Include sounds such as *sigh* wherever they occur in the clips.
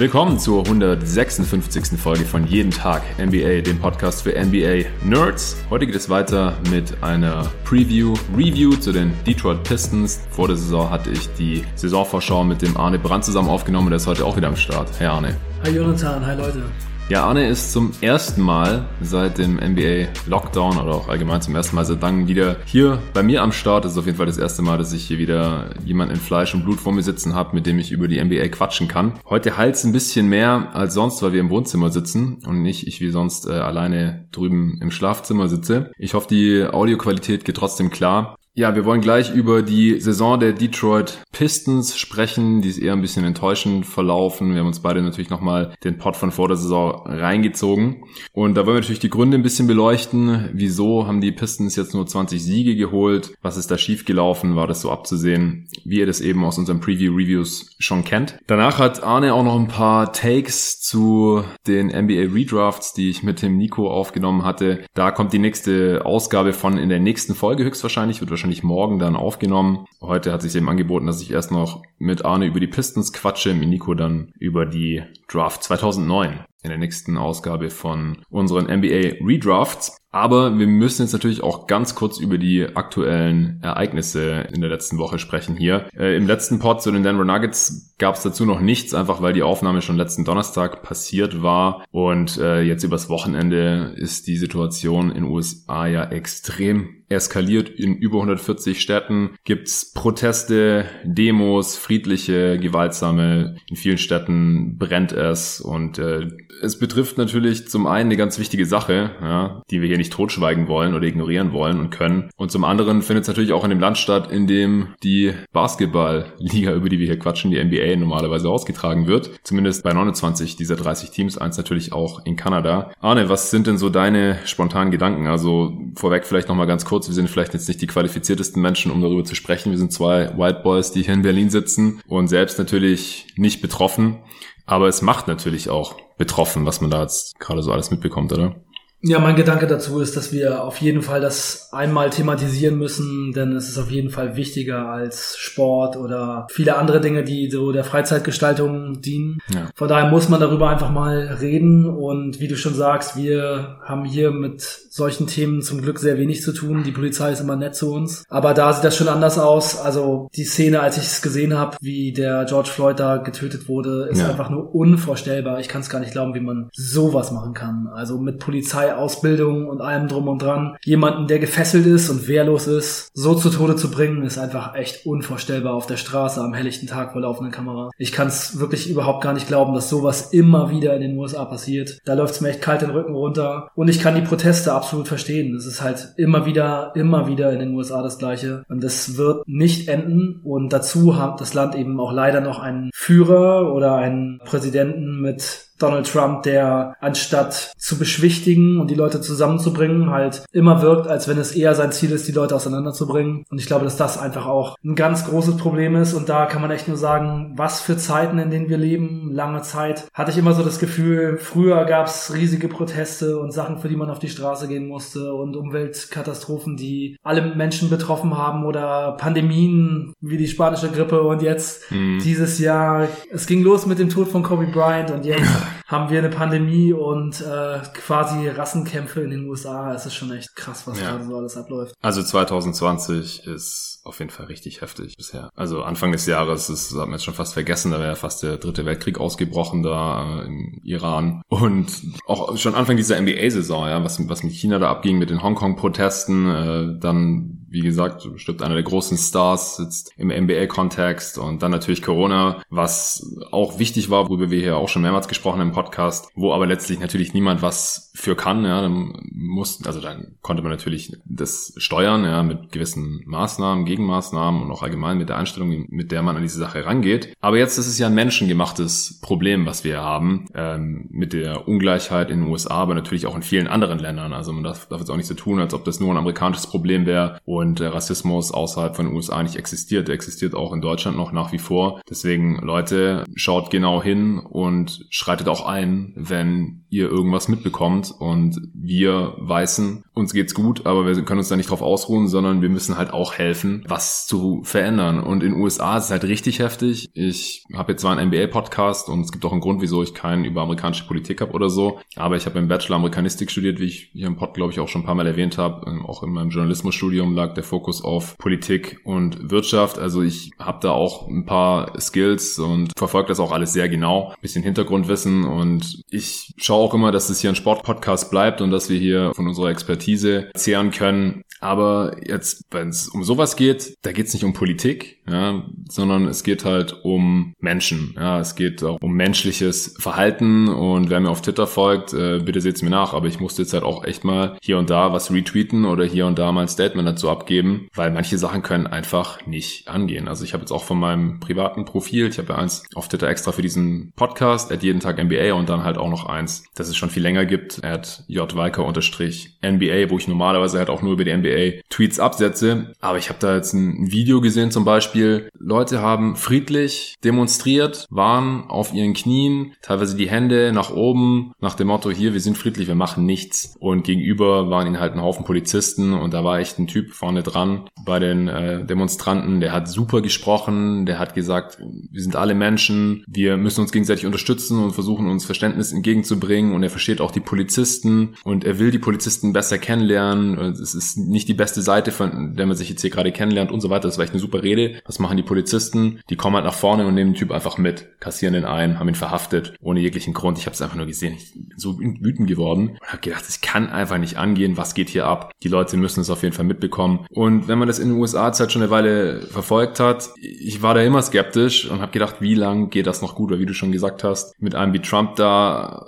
willkommen zur 156. Folge von Jeden Tag NBA, dem Podcast für NBA Nerds. Heute geht es weiter mit einer Preview, Review zu den Detroit Pistons. Vor der Saison hatte ich die Saisonvorschau mit dem Arne Brandt zusammen aufgenommen der ist heute auch wieder am Start. Hey Arne. Hi Jonathan, hi Leute. Ja, Arne ist zum ersten Mal seit dem NBA Lockdown oder auch allgemein zum ersten Mal seit langem wieder hier bei mir am Start. Das ist auf jeden Fall das erste Mal, dass ich hier wieder jemand in Fleisch und Blut vor mir sitzen habe, mit dem ich über die NBA quatschen kann. Heute halt ein bisschen mehr als sonst, weil wir im Wohnzimmer sitzen und nicht ich wie sonst äh, alleine drüben im Schlafzimmer sitze. Ich hoffe, die Audioqualität geht trotzdem klar. Ja, wir wollen gleich über die Saison der Detroit Pistons sprechen. Die ist eher ein bisschen enttäuschend verlaufen. Wir haben uns beide natürlich nochmal den Pot von vor der Saison reingezogen. Und da wollen wir natürlich die Gründe ein bisschen beleuchten. Wieso haben die Pistons jetzt nur 20 Siege geholt? Was ist da schiefgelaufen? War das so abzusehen? Wie ihr das eben aus unseren Preview-Reviews schon kennt. Danach hat Arne auch noch ein paar Takes zu den NBA Redrafts, die ich mit dem Nico aufgenommen hatte. Da kommt die nächste Ausgabe von in der nächsten Folge höchstwahrscheinlich. Wird wahrscheinlich morgen dann aufgenommen. Heute hat sich eben angeboten, dass ich erst noch mit Arne über die Pistons quatsche, mit Nico dann über die Draft 2009 in der nächsten Ausgabe von unseren NBA Redrafts. Aber wir müssen jetzt natürlich auch ganz kurz über die aktuellen Ereignisse in der letzten Woche sprechen hier. Äh, Im letzten Pod zu den Denver Nuggets gab es dazu noch nichts, einfach weil die Aufnahme schon letzten Donnerstag passiert war. Und äh, jetzt übers Wochenende ist die Situation in USA ja extrem eskaliert. In über 140 Städten gibt's Proteste, Demos, friedliche, gewaltsame. In vielen Städten brennt es und äh, es betrifft natürlich zum einen eine ganz wichtige Sache, ja, die wir hier nicht totschweigen wollen oder ignorieren wollen und können. Und zum anderen findet es natürlich auch in dem Land statt, in dem die Basketballliga, über die wir hier quatschen, die NBA normalerweise ausgetragen wird. Zumindest bei 29 dieser 30 Teams, eins natürlich auch in Kanada. Arne, was sind denn so deine spontanen Gedanken? Also vorweg vielleicht nochmal ganz kurz, wir sind vielleicht jetzt nicht die qualifiziertesten Menschen, um darüber zu sprechen. Wir sind zwei White Boys, die hier in Berlin sitzen und selbst natürlich nicht betroffen. Aber es macht natürlich auch betroffen, was man da jetzt gerade so alles mitbekommt, oder? Ja, mein Gedanke dazu ist, dass wir auf jeden Fall das einmal thematisieren müssen, denn es ist auf jeden Fall wichtiger als Sport oder viele andere Dinge, die so der Freizeitgestaltung dienen. Ja. Von daher muss man darüber einfach mal reden und wie du schon sagst, wir haben hier mit solchen Themen zum Glück sehr wenig zu tun. Die Polizei ist immer nett zu uns. Aber da sieht das schon anders aus. Also die Szene, als ich es gesehen habe, wie der George Floyd da getötet wurde, ist ja. einfach nur unvorstellbar. Ich kann es gar nicht glauben, wie man sowas machen kann. Also mit Polizei Ausbildung und allem drum und dran, jemanden, der gefesselt ist und wehrlos ist, so zu Tode zu bringen, ist einfach echt unvorstellbar auf der Straße am helllichten Tag vor laufenden Kamera. Ich kann es wirklich überhaupt gar nicht glauben, dass sowas immer wieder in den USA passiert. Da läuft es mir echt kalt den Rücken runter. Und ich kann die Proteste absolut verstehen. Es ist halt immer wieder, immer wieder in den USA das Gleiche. Und das wird nicht enden. Und dazu hat das Land eben auch leider noch einen Führer oder einen Präsidenten mit Donald Trump, der anstatt zu beschwichtigen und die Leute zusammenzubringen, halt immer wirkt, als wenn es eher sein Ziel ist, die Leute auseinanderzubringen. Und ich glaube, dass das einfach auch ein ganz großes Problem ist. Und da kann man echt nur sagen, was für Zeiten, in denen wir leben, lange Zeit, hatte ich immer so das Gefühl, früher gab es riesige Proteste und Sachen, für die man auf die Straße gehen musste und Umweltkatastrophen, die alle Menschen betroffen haben oder Pandemien wie die spanische Grippe und jetzt mhm. dieses Jahr, es ging los mit dem Tod von Kobe Bryant und jetzt haben wir eine Pandemie und äh, quasi Rassenkämpfe in den USA. Es ist schon echt krass, was ja. gerade so alles abläuft. Also 2020 ist auf jeden Fall richtig heftig bisher. Also Anfang des Jahres, das haben wir jetzt schon fast vergessen, da wäre ja fast der dritte Weltkrieg ausgebrochen da äh, im Iran. Und auch schon Anfang dieser NBA-Saison, ja, was, was mit China da abging, mit den Hongkong-Protesten, äh, dann wie gesagt, stirbt einer der großen Stars jetzt im NBA-Kontext und dann natürlich Corona, was auch wichtig war, worüber wir hier auch schon mehrmals gesprochen haben im Podcast, wo aber letztlich natürlich niemand was für kann, ja, dann mussten, also dann konnte man natürlich das steuern, ja, mit gewissen Maßnahmen, Gegenmaßnahmen und auch allgemein mit der Einstellung, mit der man an diese Sache rangeht. Aber jetzt ist es ja ein menschengemachtes Problem, was wir haben, ähm, mit der Ungleichheit in den USA, aber natürlich auch in vielen anderen Ländern. Also man darf, darf jetzt auch nicht so tun, als ob das nur ein amerikanisches Problem wäre und Rassismus außerhalb von den USA nicht existiert. Der existiert auch in Deutschland noch nach wie vor. Deswegen, Leute, schaut genau hin und schreitet auch ein, wenn ihr irgendwas mitbekommt und wir Weißen, uns geht's gut, aber wir können uns da nicht drauf ausruhen, sondern wir müssen halt auch helfen, was zu verändern. Und in den USA ist es halt richtig heftig. Ich habe jetzt zwar einen MBA-Podcast und es gibt auch einen Grund, wieso ich keinen über amerikanische Politik habe oder so, aber ich habe im Bachelor Amerikanistik studiert, wie ich hier im Pod, glaube ich, auch schon ein paar Mal erwähnt habe. Ähm, auch in meinem Journalismusstudium lag der Fokus auf Politik und Wirtschaft. Also ich habe da auch ein paar Skills und verfolge das auch alles sehr genau. Bisschen Hintergrundwissen und ich schaue auch immer, dass es hier ein Sportpodcast bleibt und dass wir hier von unserer Expertise zehren können. Aber jetzt, wenn es um sowas geht, da geht es nicht um Politik, ja, sondern es geht halt um Menschen. Ja, es geht auch um menschliches Verhalten und wer mir auf Twitter folgt, äh, bitte seht's mir nach. Aber ich musste jetzt halt auch echt mal hier und da was retweeten oder hier und da mal ein Statement dazu abgeben, weil manche Sachen können einfach nicht angehen. Also ich habe jetzt auch von meinem privaten Profil, ich habe ja eins auf Twitter extra für diesen Podcast, at jeden Tag NBA und dann halt auch noch eins, das es schon viel länger gibt, at jweiker-nba, wo ich normalerweise halt auch nur über die NBA Tweets absetze. Aber ich habe da jetzt ein Video gesehen zum Beispiel, Leute haben friedlich demonstriert, waren auf ihren Knien, teilweise die Hände nach oben, nach dem Motto, hier, wir sind friedlich, wir machen nichts. Und gegenüber waren ihnen halt ein Haufen Polizisten und da war echt ein Typ vorne dran bei den äh, Demonstranten, der hat super gesprochen, der hat gesagt, wir sind alle Menschen, wir müssen uns gegenseitig unterstützen und versuchen uns Verständnis entgegenzubringen und er versteht auch die Polizisten und er will die Polizisten besser kennenlernen. Es ist nicht die beste Seite, von der man sich jetzt hier gerade kennenlernt und so weiter. Das war echt eine super Rede. Was machen die Polizisten? Die kommen halt nach vorne und nehmen den Typ einfach mit, kassieren den ein, haben ihn verhaftet, ohne jeglichen Grund. Ich habe es einfach nur gesehen. Ich bin so wütend geworden und habe gedacht, es kann einfach nicht angehen. Was geht hier ab? Die Leute müssen es auf jeden Fall mitbekommen. Und wenn man das in den USA jetzt halt schon eine Weile verfolgt hat, ich war da immer skeptisch und habe gedacht, wie lang geht das noch gut? Weil wie du schon gesagt hast, mit einem wie Trump da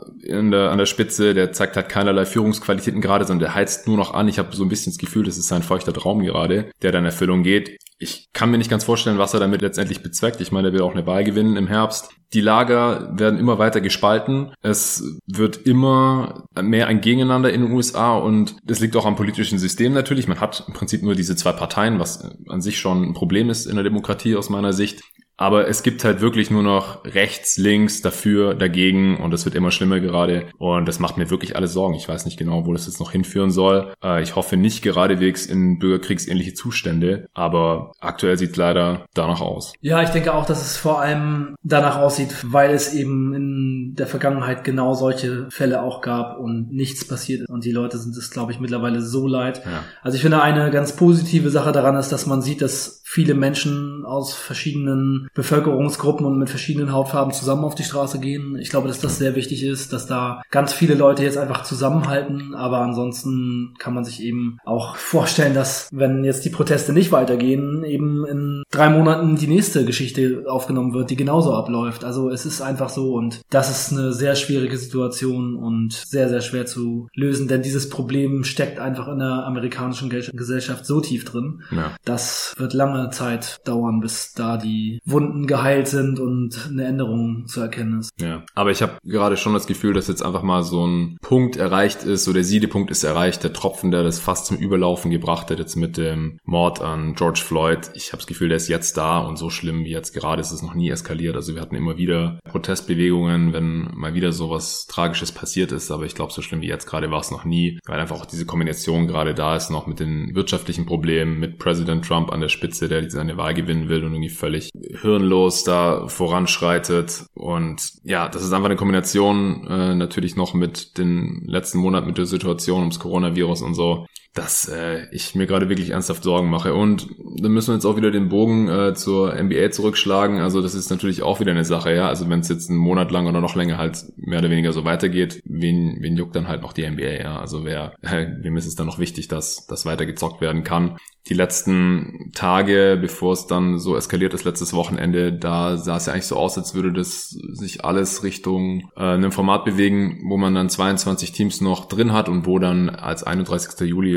der, an der Spitze, der zeigt halt keinerlei Führungsqualitäten gerade, sondern der heizt nur noch an. Ich habe so ein bisschen das Gefühl, das ist sein feuchter Traum gerade, der dann Erfüllung geht. Ich kann mir nicht ganz vorstellen, was er damit letztendlich bezweckt. Ich meine, er will auch eine Wahl gewinnen im Herbst. Die Lager werden immer weiter gespalten. Es wird immer mehr ein Gegeneinander in den USA und es liegt auch am politischen System natürlich. Man hat im Prinzip nur diese zwei Parteien, was an sich schon ein Problem ist in der Demokratie aus meiner Sicht. Aber es gibt halt wirklich nur noch rechts, links, dafür, dagegen und es wird immer schlimmer gerade. Und das macht mir wirklich alle Sorgen. Ich weiß nicht genau, wo das jetzt noch hinführen soll. Äh, ich hoffe nicht geradewegs in bürgerkriegsähnliche Zustände, aber aktuell sieht es leider danach aus. Ja, ich denke auch, dass es vor allem danach aussieht, weil es eben in der Vergangenheit genau solche Fälle auch gab und nichts passiert ist. Und die Leute sind es, glaube ich, mittlerweile so leid. Ja. Also ich finde, eine ganz positive Sache daran ist, dass man sieht, dass viele Menschen aus verschiedenen Bevölkerungsgruppen und mit verschiedenen Hautfarben zusammen auf die Straße gehen. Ich glaube, dass das sehr wichtig ist, dass da ganz viele Leute jetzt einfach zusammenhalten. Aber ansonsten kann man sich eben auch vorstellen, dass wenn jetzt die Proteste nicht weitergehen, eben in drei Monaten die nächste Geschichte aufgenommen wird, die genauso abläuft. Also es ist einfach so und das ist eine sehr schwierige Situation und sehr, sehr schwer zu lösen, denn dieses Problem steckt einfach in der amerikanischen Gesellschaft so tief drin. Ja. Das wird lange Zeit dauern, bis da die Wunden geheilt sind und eine Änderung zu erkennen ist. Ja, aber ich habe gerade schon das Gefühl, dass jetzt einfach mal so ein Punkt erreicht ist, so der Siedepunkt ist erreicht, der Tropfen, der das fast zum Überlaufen gebracht hat, jetzt mit dem Mord an George Floyd. Ich habe das Gefühl, der ist jetzt da und so schlimm wie jetzt gerade ist es noch nie eskaliert. Also wir hatten immer wieder Protestbewegungen, wenn mal wieder sowas Tragisches passiert ist, aber ich glaube, so schlimm wie jetzt gerade war es noch nie, weil einfach auch diese Kombination gerade da ist, noch mit den wirtschaftlichen Problemen, mit Präsident Trump an der Spitze, der seine Wahl gewinnen will und irgendwie völlig hirnlos da voranschreitet. Und ja, das ist einfach eine Kombination äh, natürlich noch mit den letzten Monaten mit der Situation ums Coronavirus und so, dass äh, ich mir gerade wirklich ernsthaft Sorgen mache. Und dann müssen wir jetzt auch wieder den Bogen äh, zur NBA zurückschlagen. Also das ist natürlich auch wieder eine Sache, ja. Also wenn es jetzt einen Monat lang oder noch länger halt mehr oder weniger so weitergeht, wen, wen juckt dann halt noch die NBA, ja. Also wer, äh, *laughs* wem ist es dann noch wichtig, dass das weiter gezockt werden kann die letzten Tage, bevor es dann so eskaliert ist, letztes Wochenende, da sah es ja eigentlich so aus, als würde das sich alles Richtung äh, einem Format bewegen, wo man dann 22 Teams noch drin hat und wo dann als 31. Juli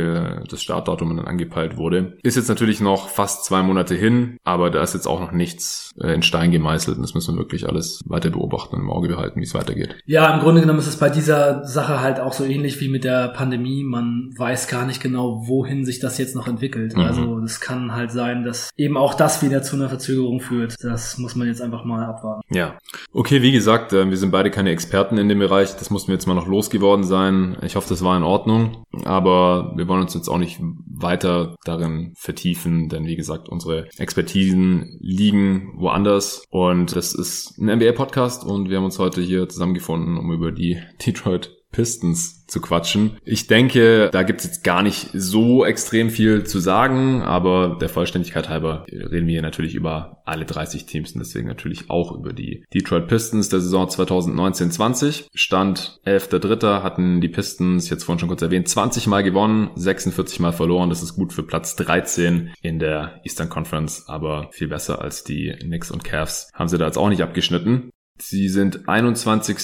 das Startdatum dann angepeilt wurde. Ist jetzt natürlich noch fast zwei Monate hin, aber da ist jetzt auch noch nichts äh, in Stein gemeißelt und das müssen wir wirklich alles weiter beobachten und im Auge behalten, wie es weitergeht. Ja, im Grunde genommen ist es bei dieser Sache halt auch so ähnlich wie mit der Pandemie. Man weiß gar nicht genau, wohin sich das jetzt noch entwickelt. Mhm. Also es kann halt sein, dass eben auch das wieder zu einer Verzögerung führt. Das muss man jetzt einfach mal abwarten. Ja. Okay, wie gesagt, äh, wir sind beide keine Experten in dem Bereich. Das mussten wir jetzt mal noch losgeworden sein. Ich hoffe, das war in Ordnung. Aber wir wollen uns jetzt auch nicht weiter darin vertiefen, denn wie gesagt, unsere Expertisen liegen woanders. Und das ist ein NBA-Podcast und wir haben uns heute hier zusammengefunden, um über die *laughs* Detroit Pistons zu quatschen. Ich denke, da gibt's jetzt gar nicht so extrem viel zu sagen, aber der Vollständigkeit halber reden wir hier natürlich über alle 30 Teams und deswegen natürlich auch über die Detroit Pistons der Saison 2019-20. Stand 11.3. hatten die Pistons, jetzt vorhin schon kurz erwähnt, 20 Mal gewonnen, 46 Mal verloren. Das ist gut für Platz 13 in der Eastern Conference, aber viel besser als die Knicks und Cavs haben sie da jetzt auch nicht abgeschnitten. Sie sind 21.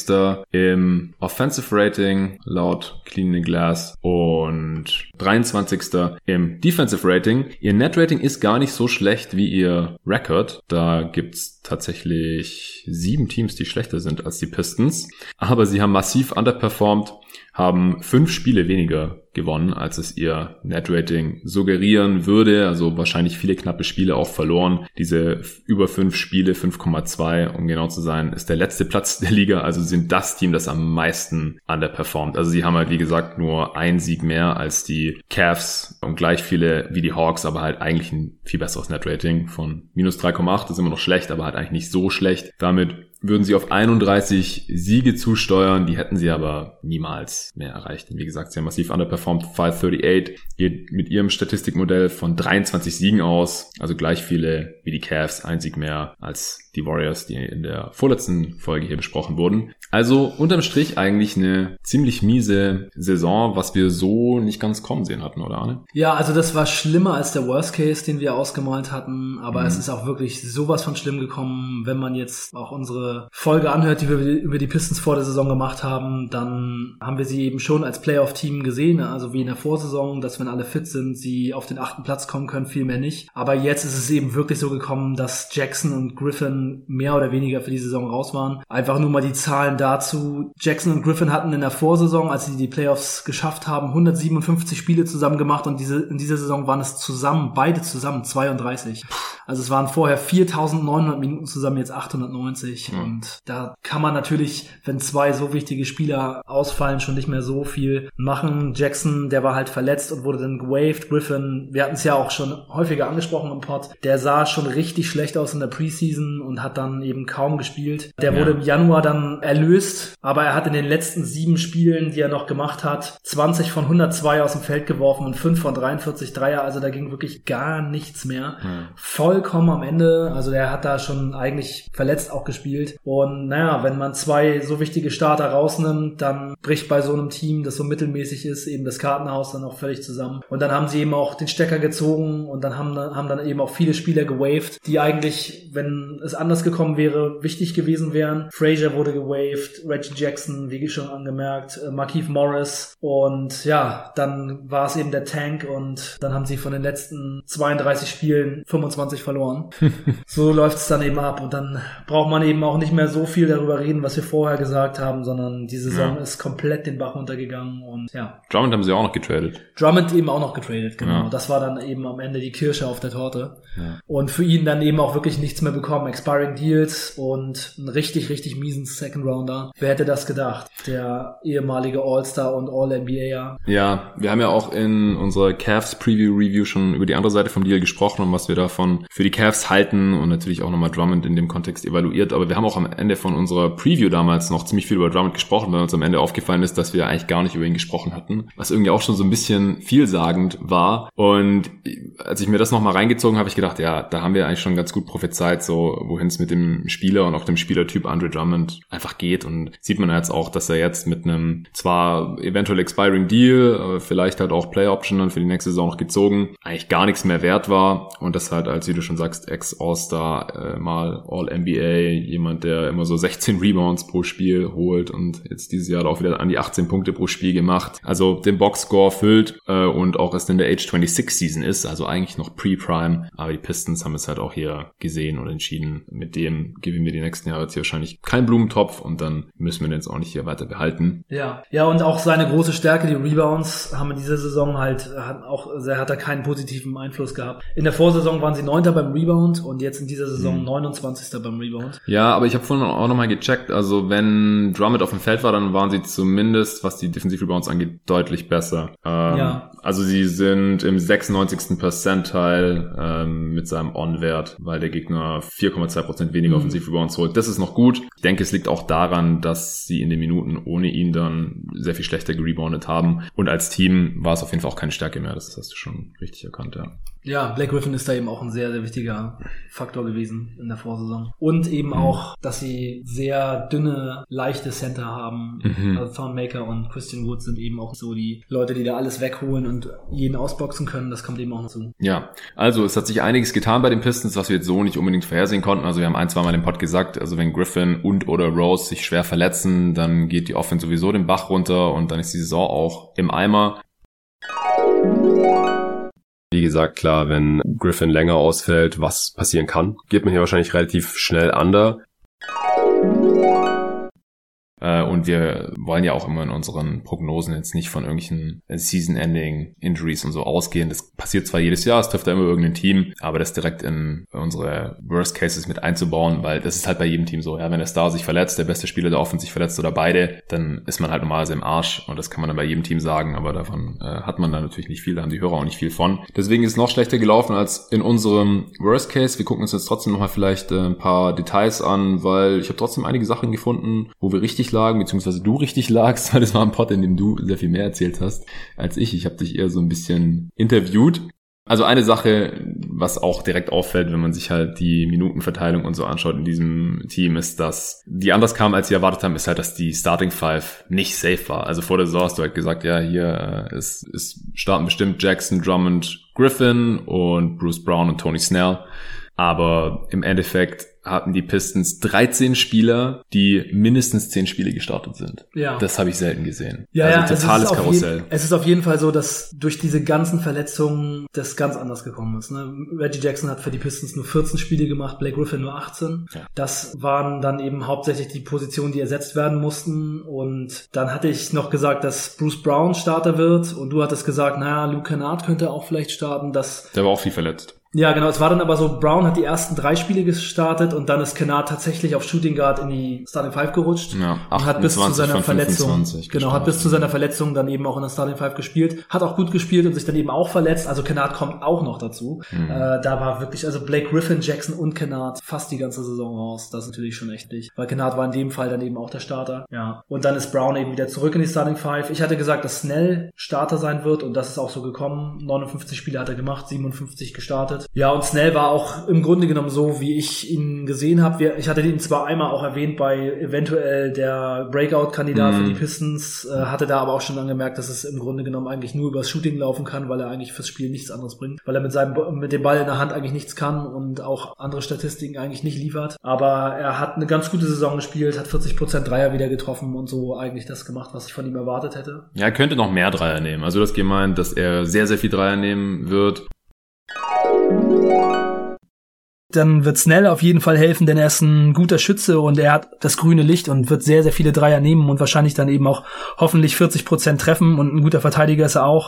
im Offensive Rating laut Clean Glass und 23. im Defensive Rating. Ihr Net Rating ist gar nicht so schlecht wie ihr Record. Da gibt's tatsächlich sieben Teams, die schlechter sind als die Pistons. Aber sie haben massiv underperformed haben fünf Spiele weniger gewonnen, als es ihr Net-Rating suggerieren würde. Also wahrscheinlich viele knappe Spiele auch verloren. Diese über fünf Spiele, 5,2 um genau zu sein, ist der letzte Platz der Liga. Also sind das Team, das am meisten underperformt. Also sie haben halt, wie gesagt, nur ein Sieg mehr als die Cavs und gleich viele wie die Hawks, aber halt eigentlich ein viel besseres Net-Rating von minus 3,8. Das ist immer noch schlecht, aber halt eigentlich nicht so schlecht. Damit würden sie auf 31 Siege zusteuern. Die hätten sie aber niemals mehr erreicht. Wie gesagt, sie haben massiv underperformed. 538 geht mit ihrem Statistikmodell von 23 Siegen aus. Also gleich viele wie die Cavs. Ein Sieg mehr als die Warriors, die in der vorletzten Folge hier besprochen wurden. Also unterm Strich eigentlich eine ziemlich miese Saison, was wir so nicht ganz kommen sehen hatten, oder Arne? Ja, also das war schlimmer als der Worst Case, den wir ausgemalt hatten, aber mhm. es ist auch wirklich sowas von schlimm gekommen, wenn man jetzt auch unsere Folge anhört, die wir über die Pistons vor der Saison gemacht haben, dann haben wir sie eben schon als Playoff-Team gesehen, also wie in der Vorsaison, dass wenn alle fit sind, sie auf den achten Platz kommen können, viel nicht. Aber jetzt ist es eben wirklich so gekommen, dass Jackson und Griffin mehr oder weniger für die Saison raus waren. Einfach nur mal die Zahlen dazu. Jackson und Griffin hatten in der Vorsaison, als sie die Playoffs geschafft haben, 157 Spiele zusammen gemacht und diese, in dieser Saison waren es zusammen, beide zusammen 32. Also es waren vorher 4900 Minuten zusammen, jetzt 890 mhm. und da kann man natürlich, wenn zwei so wichtige Spieler ausfallen, schon nicht mehr so viel machen. Jackson, der war halt verletzt und wurde dann gewaved. Griffin, wir hatten es ja auch schon häufiger angesprochen im Pod, der sah schon richtig schlecht aus in der Preseason und hat dann eben kaum gespielt. Der ja. wurde im Januar dann erlöst, aber er hat in den letzten sieben Spielen, die er noch gemacht hat, 20 von 102 aus dem Feld geworfen und 5 von 43 Dreier, also da ging wirklich gar nichts mehr. Ja. Vollkommen am Ende, also der hat da schon eigentlich verletzt auch gespielt und naja, wenn man zwei so wichtige Starter rausnimmt, dann bricht bei so einem Team, das so mittelmäßig ist, eben das Kartenhaus dann auch völlig zusammen. Und dann haben sie eben auch den Stecker gezogen und dann haben, haben dann eben auch viele Spieler gewaved, die eigentlich, wenn es anders gekommen wäre, wichtig gewesen wären. Frazier wurde gewaved, Reggie Jackson, wie schon angemerkt, äh, Markeith Morris und ja, dann war es eben der Tank und dann haben sie von den letzten 32 Spielen 25 verloren. *laughs* so läuft es dann eben ab und dann braucht man eben auch nicht mehr so viel darüber reden, was wir vorher gesagt haben, sondern die Saison ja. ist komplett den Bach runtergegangen und ja. Drummond haben sie auch noch getradet. Drummond eben auch noch getradet, genau. Ja. Das war dann eben am Ende die Kirsche auf der Torte. Ja. Und für ihn dann eben auch wirklich nichts mehr bekommen. Expiring Deals und einen richtig, richtig miesen Second Rounder. Wer hätte das gedacht? Der ehemalige All-Star und All-NBA. Ja, wir haben ja auch in unserer Cavs Preview Review schon über die andere Seite vom Deal gesprochen und was wir davon für die Cavs halten und natürlich auch nochmal Drummond in dem Kontext evaluiert. Aber wir haben auch am Ende von unserer Preview damals noch ziemlich viel über Drummond gesprochen, weil uns am Ende aufgefallen ist, dass wir eigentlich gar nicht über ihn gesprochen hatten. Was irgendwie auch schon so ein bisschen vielsagend war. Und als ich mir das nochmal reingezogen habe, ich gedacht, ja, da haben wir eigentlich schon ganz gut prophezeit, so wohin es mit dem Spieler und auch dem Spielertyp Andre Drummond einfach geht. Und sieht man jetzt auch, dass er jetzt mit einem zwar eventuell expiring Deal, vielleicht halt auch Play Option dann für die nächste Saison noch gezogen, eigentlich gar nichts mehr wert war. Und das halt als, wie du schon sagst, Ex-All-Star, äh, mal All-NBA, jemand der immer so 16 Rebounds pro Spiel holt und jetzt dieses Jahr auch wieder an die 18 Punkte pro Spiel gemacht. Also den Boxscore füllt äh, und auch erst in der Age 26 Season ist, also eigentlich noch Pre-Prime. Aber die Pistons haben es halt auch hier gesehen und entschieden, mit dem geben wir die nächsten Jahre jetzt hier wahrscheinlich keinen Blumentopf und dann müssen wir den jetzt auch nicht hier weiter behalten. Ja, ja und auch seine große Stärke, die Rebounds, haben in dieser Saison halt hat auch hat er keinen positiven Einfluss gehabt. In der Vorsaison waren sie Neunter beim Rebound und jetzt in dieser Saison hm. 29. beim Rebound. Ja, aber ich habe vorhin auch nochmal gecheckt, also wenn Drummond auf dem Feld war, dann waren sie zumindest, was die Defensiv-Rebounds angeht, deutlich besser. Ähm, ja. Also sie sind im 96. Percentile ähm, mit seinem On-Wert, weil der Gegner 4,2% weniger mhm. Offensiv-Rebounds holt. Das ist noch gut. Ich denke, es liegt auch daran, dass sie in den Minuten ohne ihn dann sehr viel schlechter gereboundet haben. Und als Team war es auf jeden Fall auch keine Stärke mehr. Das hast du schon richtig erkannt, ja. Ja, Black Griffin ist da eben auch ein sehr, sehr wichtiger Faktor gewesen in der Vorsaison. Und eben mhm. auch, dass sie sehr dünne, leichte Center haben. Mhm. Also Thornmaker und Christian Wood sind eben auch so die Leute, die da alles wegholen und jeden ausboxen können. Das kommt eben auch noch zu. Ja, also es hat sich einiges getan bei den Pistons, was wir jetzt so nicht unbedingt vorhersehen konnten. Also wir haben ein, zwei Mal im Pod gesagt, also wenn Griffin und oder Rose sich schwer verletzen, dann geht die Offense sowieso den Bach runter und dann ist die Saison auch im Eimer. Wie gesagt, klar, wenn Griffin länger ausfällt, was passieren kann, geht man hier wahrscheinlich relativ schnell under. Äh, und wir wollen ja auch immer in unseren Prognosen jetzt nicht von irgendwelchen Season-Ending-Injuries und so ausgehen. Das passiert zwar jedes Jahr, es trifft da immer irgendein Team, aber das direkt in unsere Worst Cases mit einzubauen, weil das ist halt bei jedem Team so. Ja, wenn der Star sich verletzt, der beste Spieler der Offense sich verletzt oder beide, dann ist man halt normalerweise im Arsch und das kann man dann bei jedem Team sagen, aber davon äh, hat man dann natürlich nicht viel, da haben die Hörer auch nicht viel von. Deswegen ist es noch schlechter gelaufen als in unserem Worst Case. Wir gucken uns jetzt trotzdem nochmal vielleicht äh, ein paar Details an, weil ich habe trotzdem einige Sachen gefunden, wo wir richtig lagen, beziehungsweise du richtig lagst, *laughs* weil das war ein Pod, in dem du sehr viel mehr erzählt hast als ich. Ich habe dich eher so ein bisschen interviewt. Also eine Sache, was auch direkt auffällt, wenn man sich halt die Minutenverteilung und so anschaut in diesem Team, ist, dass die anders kam, als sie erwartet haben, ist halt, dass die Starting Five nicht safe war. Also vor der Saison hast du halt gesagt, ja, hier äh, ist, ist starten bestimmt Jackson, Drummond, Griffin und Bruce Brown und Tony Snell. Aber im Endeffekt hatten die Pistons 13 Spieler, die mindestens 10 Spiele gestartet sind. Ja. Das habe ich selten gesehen. Ja, also ja, totales es Karussell. Je, es ist auf jeden Fall so, dass durch diese ganzen Verletzungen das ganz anders gekommen ist. Ne? Reggie Jackson hat für die Pistons nur 14 Spiele gemacht, Blake Griffin nur 18. Ja. Das waren dann eben hauptsächlich die Positionen, die ersetzt werden mussten. Und dann hatte ich noch gesagt, dass Bruce Brown Starter wird. Und du hattest gesagt, naja, Luke Kennard könnte auch vielleicht starten. Das Der war auch viel verletzt. Ja, genau. Es war dann aber so, Brown hat die ersten drei Spiele gestartet und dann ist Kennard tatsächlich auf Shooting Guard in die Starting Five gerutscht. Ja, 28 und hat bis zu seiner Verletzung, genau, hat bis zu seiner Verletzung dann eben auch in der Starting Five gespielt. Hat auch gut gespielt und sich dann eben auch verletzt. Also Kennard kommt auch noch dazu. Mhm. Äh, da war wirklich, also Blake Griffin, Jackson und Kennard fast die ganze Saison raus. Das ist natürlich schon echt nicht. Weil Kennard war in dem Fall dann eben auch der Starter. Ja. Und dann ist Brown eben wieder zurück in die Starting Five. Ich hatte gesagt, dass Snell Starter sein wird und das ist auch so gekommen. 59 Spiele hat er gemacht, 57 gestartet. Ja, und Snell war auch im Grunde genommen so, wie ich ihn gesehen habe. Ich hatte ihn zwar einmal auch erwähnt bei eventuell der Breakout-Kandidat mhm. für die Pistons, äh, hatte da aber auch schon angemerkt, dass es im Grunde genommen eigentlich nur übers Shooting laufen kann, weil er eigentlich fürs Spiel nichts anderes bringt, weil er mit seinem mit dem Ball in der Hand eigentlich nichts kann und auch andere Statistiken eigentlich nicht liefert. Aber er hat eine ganz gute Saison gespielt, hat 40% Dreier wieder getroffen und so eigentlich das gemacht, was ich von ihm erwartet hätte. Ja, er könnte noch mehr Dreier nehmen. Also das gemeint, dass er sehr, sehr viel Dreier nehmen wird. Dann wird Snell auf jeden Fall helfen, denn er ist ein guter Schütze und er hat das grüne Licht und wird sehr, sehr viele Dreier nehmen und wahrscheinlich dann eben auch hoffentlich 40 Prozent treffen und ein guter Verteidiger ist er auch.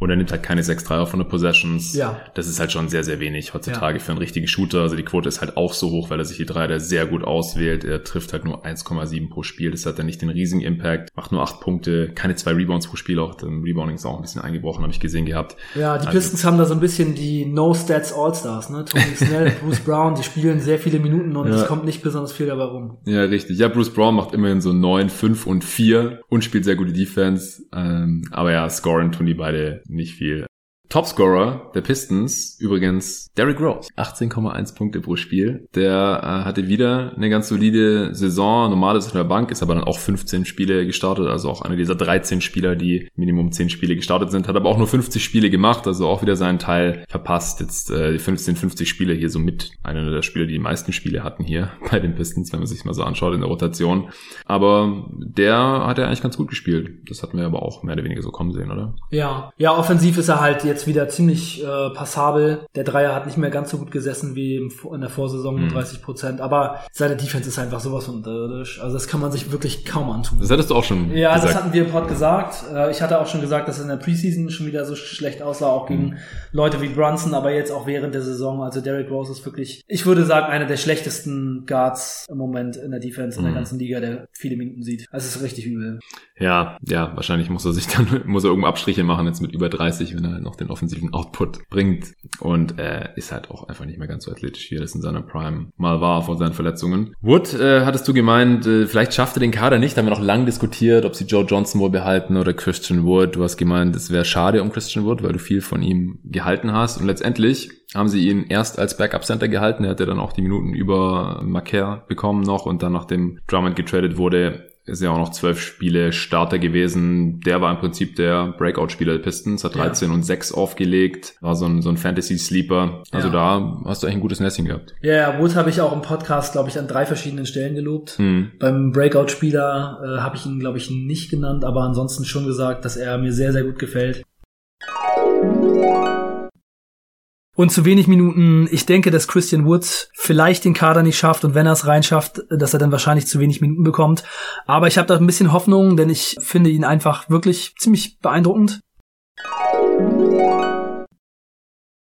Und er nimmt halt keine 6-3 von der Possessions. Ja. Das ist halt schon sehr, sehr wenig heutzutage ja. für einen richtigen Shooter. Also die Quote ist halt auch so hoch, weil er sich die Dreier sehr gut auswählt. Er trifft halt nur 1,7 pro Spiel. Das hat dann nicht den riesigen Impact. Macht nur 8 Punkte, keine zwei Rebounds pro Spiel. Auch dem Rebounding ist auch ein bisschen eingebrochen, habe ich gesehen gehabt. Ja, die also, Pistons haben da so ein bisschen die No-Stats All-Stars, ne? Tony *laughs* Snell, Bruce Brown, die spielen sehr viele Minuten und ja. es kommt nicht besonders viel dabei rum. Ja, richtig. Ja, Bruce Brown macht immerhin so 9, 5 und 4 und spielt sehr gute Defense. Ähm, aber ja, scoren tun die beide nicht viel. Topscorer der Pistons, übrigens Derrick Rose, 18,1 Punkte pro Spiel. Der äh, hatte wieder eine ganz solide Saison, normales in der Bank, ist aber dann auch 15 Spiele gestartet, also auch einer dieser 13 Spieler, die Minimum 10 Spiele gestartet sind, hat aber auch nur 50 Spiele gemacht, also auch wieder seinen Teil verpasst. Jetzt äh, die 15, 50 Spiele hier so mit einer der Spieler, die die meisten Spiele hatten hier *laughs* bei den Pistons, wenn man sich mal so anschaut in der Rotation. Aber der hat ja eigentlich ganz gut gespielt. Das hatten wir aber auch mehr oder weniger so kommen sehen, oder? Ja, ja, offensiv ist er halt jetzt wieder ziemlich äh, passabel. Der Dreier hat nicht mehr ganz so gut gesessen wie in der Vorsaison mit 30 mhm. Prozent, aber seine Defense ist einfach sowas von unterirdisch. Also das kann man sich wirklich kaum antun. Das hattest du auch schon Ja, gesagt. das hatten wir im Pod gesagt. Äh, ich hatte auch schon gesagt, dass er in der Preseason schon wieder so schlecht aussah, auch gegen mhm. Leute wie Brunson, aber jetzt auch während der Saison. Also Derrick Rose ist wirklich, ich würde sagen, einer der schlechtesten Guards im Moment in der Defense in der mhm. ganzen Liga, der viele Minuten sieht. Also es ist richtig übel. Ja, ja, wahrscheinlich muss er sich dann, *laughs* muss er irgendwo Abstriche machen jetzt mit über 30, wenn er halt noch den offensiven Output bringt. Und äh, ist halt auch einfach nicht mehr ganz so athletisch, wie er das in seiner Prime mal war vor seinen Verletzungen. Wood, äh, hattest du gemeint, äh, vielleicht schafft er den Kader nicht. Da haben wir noch lang diskutiert, ob sie Joe Johnson wohl behalten oder Christian Wood. Du hast gemeint, es wäre schade um Christian Wood, weil du viel von ihm gehalten hast. Und letztendlich haben sie ihn erst als Backup Center gehalten. Er hatte dann auch die Minuten über Macaire bekommen noch und dann nachdem Drummond getradet wurde, ist ja auch noch zwölf Spiele Starter gewesen. Der war im Prinzip der Breakout-Spieler der Pistons, hat 13 ja. und 6 aufgelegt, war so ein, so ein Fantasy-Sleeper. Also ja. da hast du eigentlich ein gutes Nesting gehabt. Ja, ja Wood habe ich auch im Podcast, glaube ich, an drei verschiedenen Stellen gelobt. Hm. Beim Breakout-Spieler äh, habe ich ihn, glaube ich, nicht genannt, aber ansonsten schon gesagt, dass er mir sehr, sehr gut gefällt. Und zu wenig Minuten, ich denke, dass Christian Woods vielleicht den Kader nicht schafft und wenn er es reinschafft, dass er dann wahrscheinlich zu wenig Minuten bekommt. Aber ich habe da ein bisschen Hoffnung, denn ich finde ihn einfach wirklich ziemlich beeindruckend.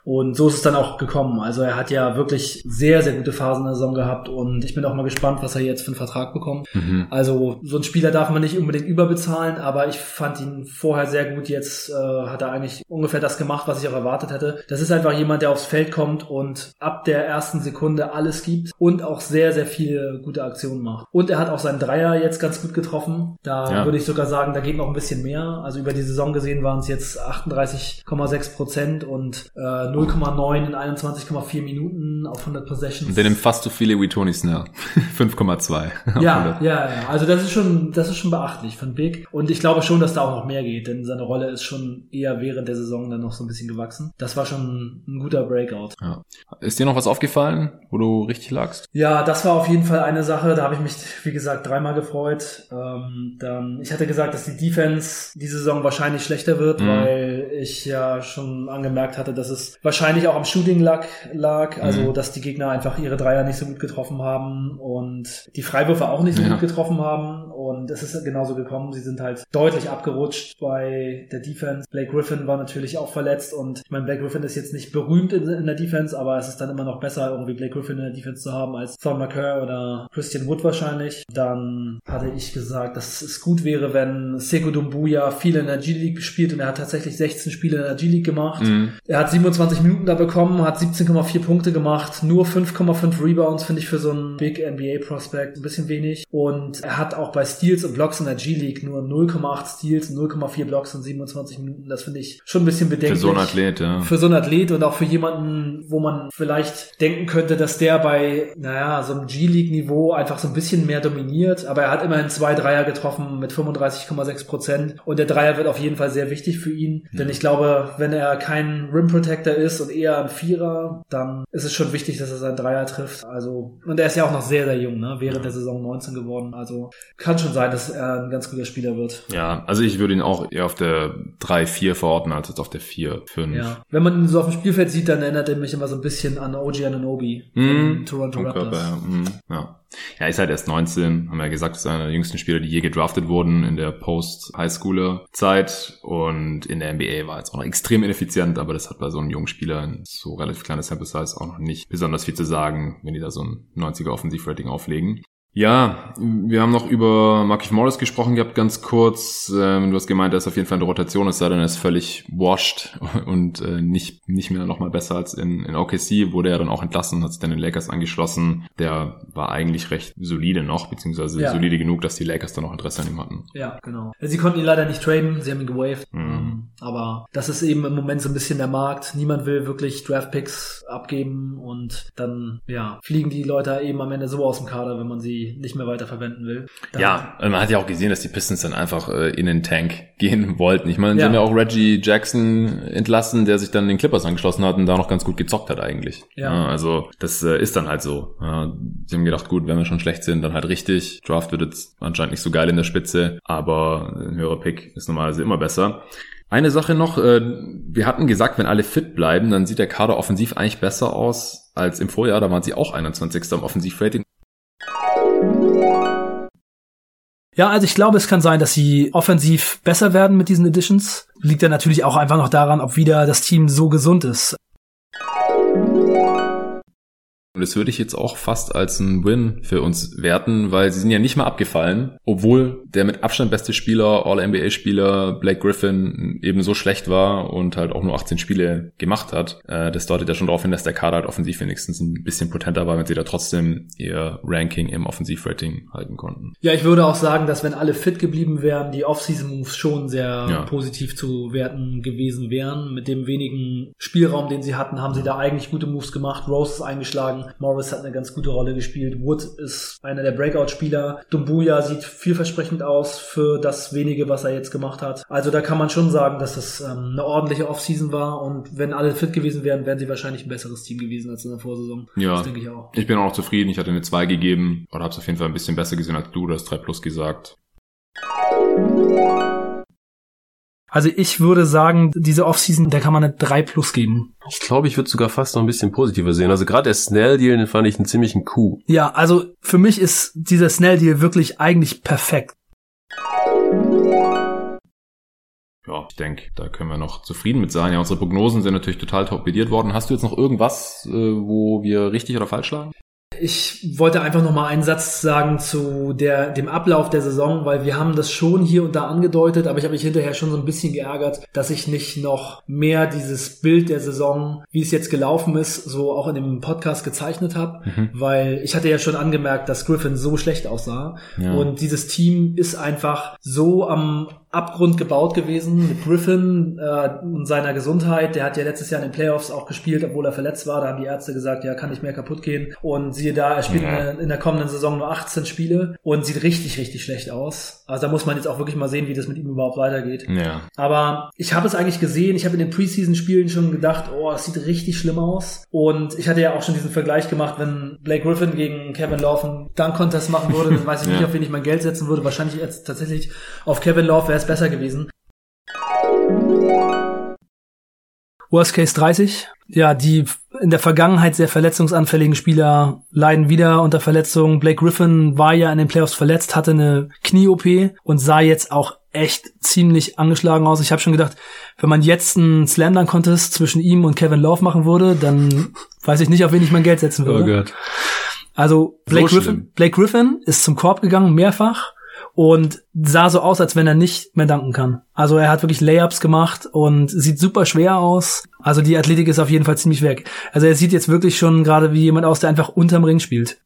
Und so ist es dann auch gekommen. Also er hat ja wirklich sehr, sehr gute Phasen in der Saison gehabt und ich bin auch mal gespannt, was er jetzt für einen Vertrag bekommt. Mhm. Also so ein Spieler darf man nicht unbedingt überbezahlen, aber ich fand ihn vorher sehr gut. Jetzt äh, hat er eigentlich ungefähr das gemacht, was ich auch erwartet hätte. Das ist einfach jemand, der aufs Feld kommt und ab der ersten Sekunde alles gibt und auch sehr, sehr viele gute Aktionen macht. Und er hat auch seinen Dreier jetzt ganz gut getroffen. Da ja. würde ich sogar sagen, da geht noch ein bisschen mehr. Also über die Saison gesehen waren es jetzt 38,6 Prozent und äh, 0,9 in 21,4 Minuten auf 100 Possessions. Und der nimmt fast so viele wie Tony Snell. *laughs* 5,2. ja, ja, ja. Also das ist schon, das ist schon beachtlich von Big. Und ich glaube schon, dass da auch noch mehr geht, denn seine Rolle ist schon eher während der Saison dann noch so ein bisschen gewachsen. Das war schon ein guter Breakout. Ja. Ist dir noch was aufgefallen, wo du richtig lagst? Ja, das war auf jeden Fall eine Sache. Da habe ich mich, wie gesagt, dreimal gefreut. Ähm, dann, ich hatte gesagt, dass die Defense diese Saison wahrscheinlich schlechter wird, mhm. weil ich ja schon angemerkt hatte, dass es wahrscheinlich auch am Shooting lag, lag also mhm. dass die Gegner einfach ihre Dreier nicht so gut getroffen haben und die Freiwürfe auch nicht so ja. gut getroffen haben und es ist genauso gekommen. Sie sind halt deutlich abgerutscht bei der Defense. Blake Griffin war natürlich auch verletzt und ich meine, Blake Griffin ist jetzt nicht berühmt in, in der Defense, aber es ist dann immer noch besser, irgendwie Blake Griffin in der Defense zu haben als Thorn McCurr oder Christian Wood wahrscheinlich. Dann hatte ich gesagt, dass es gut wäre, wenn Seko Dumbuya viel in der G-League gespielt und er hat tatsächlich 16 Spiele in der G-League gemacht. Mhm. Er hat 27 20 Minuten da bekommen, hat 17,4 Punkte gemacht, nur 5,5 Rebounds finde ich für so einen Big NBA Prospect ein bisschen wenig. Und er hat auch bei Steals und Blocks in der G-League nur 0,8 Steals und 0,4 Blocks in 27 Minuten. Das finde ich schon ein bisschen bedenklich. Für so einen Athlet, ja. Für so einen Athlet und auch für jemanden, wo man vielleicht denken könnte, dass der bei, naja, so einem G-League-Niveau einfach so ein bisschen mehr dominiert. Aber er hat immerhin zwei Dreier getroffen mit 35,6 Prozent. Und der Dreier wird auf jeden Fall sehr wichtig für ihn. Ja. Denn ich glaube, wenn er kein Rim Protector ist, ist und eher ein Vierer, dann ist es schon wichtig, dass er seinen Dreier trifft. Also, und er ist ja auch noch sehr, sehr jung, ne? Während ja. der Saison 19 geworden. Also kann schon sein, dass er ein ganz guter Spieler wird. Ja, also ich würde ihn auch eher auf der 3-4 verorten, als jetzt auf der 4-5. Ja. Wenn man ihn so auf dem Spielfeld sieht, dann erinnert er mich immer so ein bisschen an OG Ananobi mm, Toronto Raptors. Körper, ja. Mm, ja. Ja, ist halt erst 19, haben wir ja gesagt, ist einer der jüngsten Spieler, die je gedraftet wurden in der Post-Highschooler-Zeit und in der NBA war jetzt auch noch extrem ineffizient, aber das hat bei so einem jungen Spieler in so relativ kleines Sample Size auch noch nicht besonders viel zu sagen, wenn die da so ein 90er Offensivrating auflegen. Ja, wir haben noch über Marcus Morris gesprochen gehabt, ganz kurz. Ähm, du hast gemeint, er ist auf jeden Fall in der Rotation, es sei denn, er ist völlig washed und äh, nicht, nicht mehr nochmal besser als in, in OKC. Wurde er dann auch entlassen, hat sich dann den Lakers angeschlossen. Der war eigentlich recht solide noch, beziehungsweise ja. solide genug, dass die Lakers dann noch Interesse an ihm hatten. Ja, genau. Sie konnten ihn leider nicht traden, sie haben ihn gewaved. Mhm. Ähm, Aber das ist eben im Moment so ein bisschen der Markt. Niemand will wirklich Draftpicks abgeben und dann, ja, fliegen die Leute eben am Ende so aus dem Kader, wenn man sie nicht mehr weiter verwenden will. Dann ja, man hat ja auch gesehen, dass die Pistons dann einfach äh, in den Tank gehen *laughs* wollten. Ich meine, sie ja. haben ja auch Reggie Jackson entlassen, der sich dann den Clippers angeschlossen hat und da noch ganz gut gezockt hat eigentlich. Ja. ja also das äh, ist dann halt so. Ja, sie haben gedacht, gut, wenn wir schon schlecht sind, dann halt richtig. Draft wird jetzt anscheinend nicht so geil in der Spitze, aber ein höherer Pick ist normalerweise immer besser. Eine Sache noch, äh, wir hatten gesagt, wenn alle fit bleiben, dann sieht der Kader offensiv eigentlich besser aus als im Vorjahr. Da waren sie auch 21. im Offensivrating. Ja, also ich glaube, es kann sein, dass sie offensiv besser werden mit diesen Editions. Liegt ja natürlich auch einfach noch daran, ob wieder das Team so gesund ist. Und das würde ich jetzt auch fast als ein Win für uns werten, weil sie sind ja nicht mal abgefallen, obwohl der mit Abstand beste Spieler, All-NBA-Spieler Blake Griffin eben so schlecht war und halt auch nur 18 Spiele gemacht hat. Äh, das deutet ja schon darauf hin, dass der Kader halt offensiv wenigstens ein bisschen potenter war, wenn sie da trotzdem ihr Ranking im Offensivrating halten konnten. Ja, ich würde auch sagen, dass wenn alle fit geblieben wären, die Offseason-Moves schon sehr ja. positiv zu werten gewesen wären. Mit dem wenigen Spielraum, den sie hatten, haben sie da eigentlich gute Moves gemacht. Rose ist eingeschlagen Morris hat eine ganz gute Rolle gespielt. Wood ist einer der Breakout-Spieler. Dumbuya sieht vielversprechend aus für das wenige, was er jetzt gemacht hat. Also da kann man schon sagen, dass das ähm, eine ordentliche Offseason war und wenn alle fit gewesen wären, wären sie wahrscheinlich ein besseres Team gewesen als in der Vorsaison. Ja, das denke ich auch. Ich bin auch noch zufrieden. Ich hatte eine 2 gegeben oder habe es auf jeden Fall ein bisschen besser gesehen als du. Du hast 3 plus gesagt. Also ich würde sagen, diese Offseason, der kann man eine 3 plus geben. Ich glaube, ich würde sogar fast noch ein bisschen positiver sehen. Also gerade der Snell-Deal, den fand ich einen ziemlichen Coup. Ja, also für mich ist dieser Snell-Deal wirklich eigentlich perfekt. Ja, ich denke, da können wir noch zufrieden mit sein. Ja, unsere Prognosen sind natürlich total torpediert worden. Hast du jetzt noch irgendwas, äh, wo wir richtig oder falsch lagen? Ich wollte einfach noch mal einen Satz sagen zu der, dem Ablauf der Saison, weil wir haben das schon hier und da angedeutet, aber ich habe mich hinterher schon so ein bisschen geärgert, dass ich nicht noch mehr dieses Bild der Saison, wie es jetzt gelaufen ist, so auch in dem Podcast gezeichnet habe, mhm. weil ich hatte ja schon angemerkt, dass Griffin so schlecht aussah ja. und dieses Team ist einfach so am Abgrund gebaut gewesen mit Griffin äh, und seiner Gesundheit. Der hat ja letztes Jahr in den Playoffs auch gespielt, obwohl er verletzt war. Da haben die Ärzte gesagt, ja, kann nicht mehr kaputt gehen. Und siehe da, er spielt ja. in, der, in, der, kommenden Saison nur 18 Spiele und sieht richtig, richtig schlecht aus. Also da muss man jetzt auch wirklich mal sehen, wie das mit ihm überhaupt weitergeht. Ja. Aber ich habe es eigentlich gesehen. Ich habe in den Preseason-Spielen schon gedacht, oh, das sieht richtig schlimm aus. Und ich hatte ja auch schon diesen Vergleich gemacht, wenn Blake Griffin gegen Kevin Love einen Dunk-Contest machen würde, dann weiß ich *laughs* nicht, auf wen ich mein Geld setzen würde. Wahrscheinlich jetzt tatsächlich auf Kevin Love wäre es besser gewesen. Worst Case 30. Ja, die in der Vergangenheit sehr verletzungsanfälligen Spieler leiden wieder unter Verletzungen. Blake Griffin war ja in den Playoffs verletzt, hatte eine Knie-OP und sah jetzt auch echt ziemlich angeschlagen aus. Ich habe schon gedacht, wenn man jetzt einen Slam Contest zwischen ihm und Kevin Love machen würde, dann weiß ich nicht, auf wen ich mein Geld setzen würde. Oh Gott. Also Blake, so Griffin, Blake Griffin ist zum Korb gegangen, mehrfach und sah so aus, als wenn er nicht mehr danken kann. Also er hat wirklich Layups gemacht und sieht super schwer aus. Also die Athletik ist auf jeden Fall ziemlich weg. Also er sieht jetzt wirklich schon gerade wie jemand aus, der einfach unterm Ring spielt.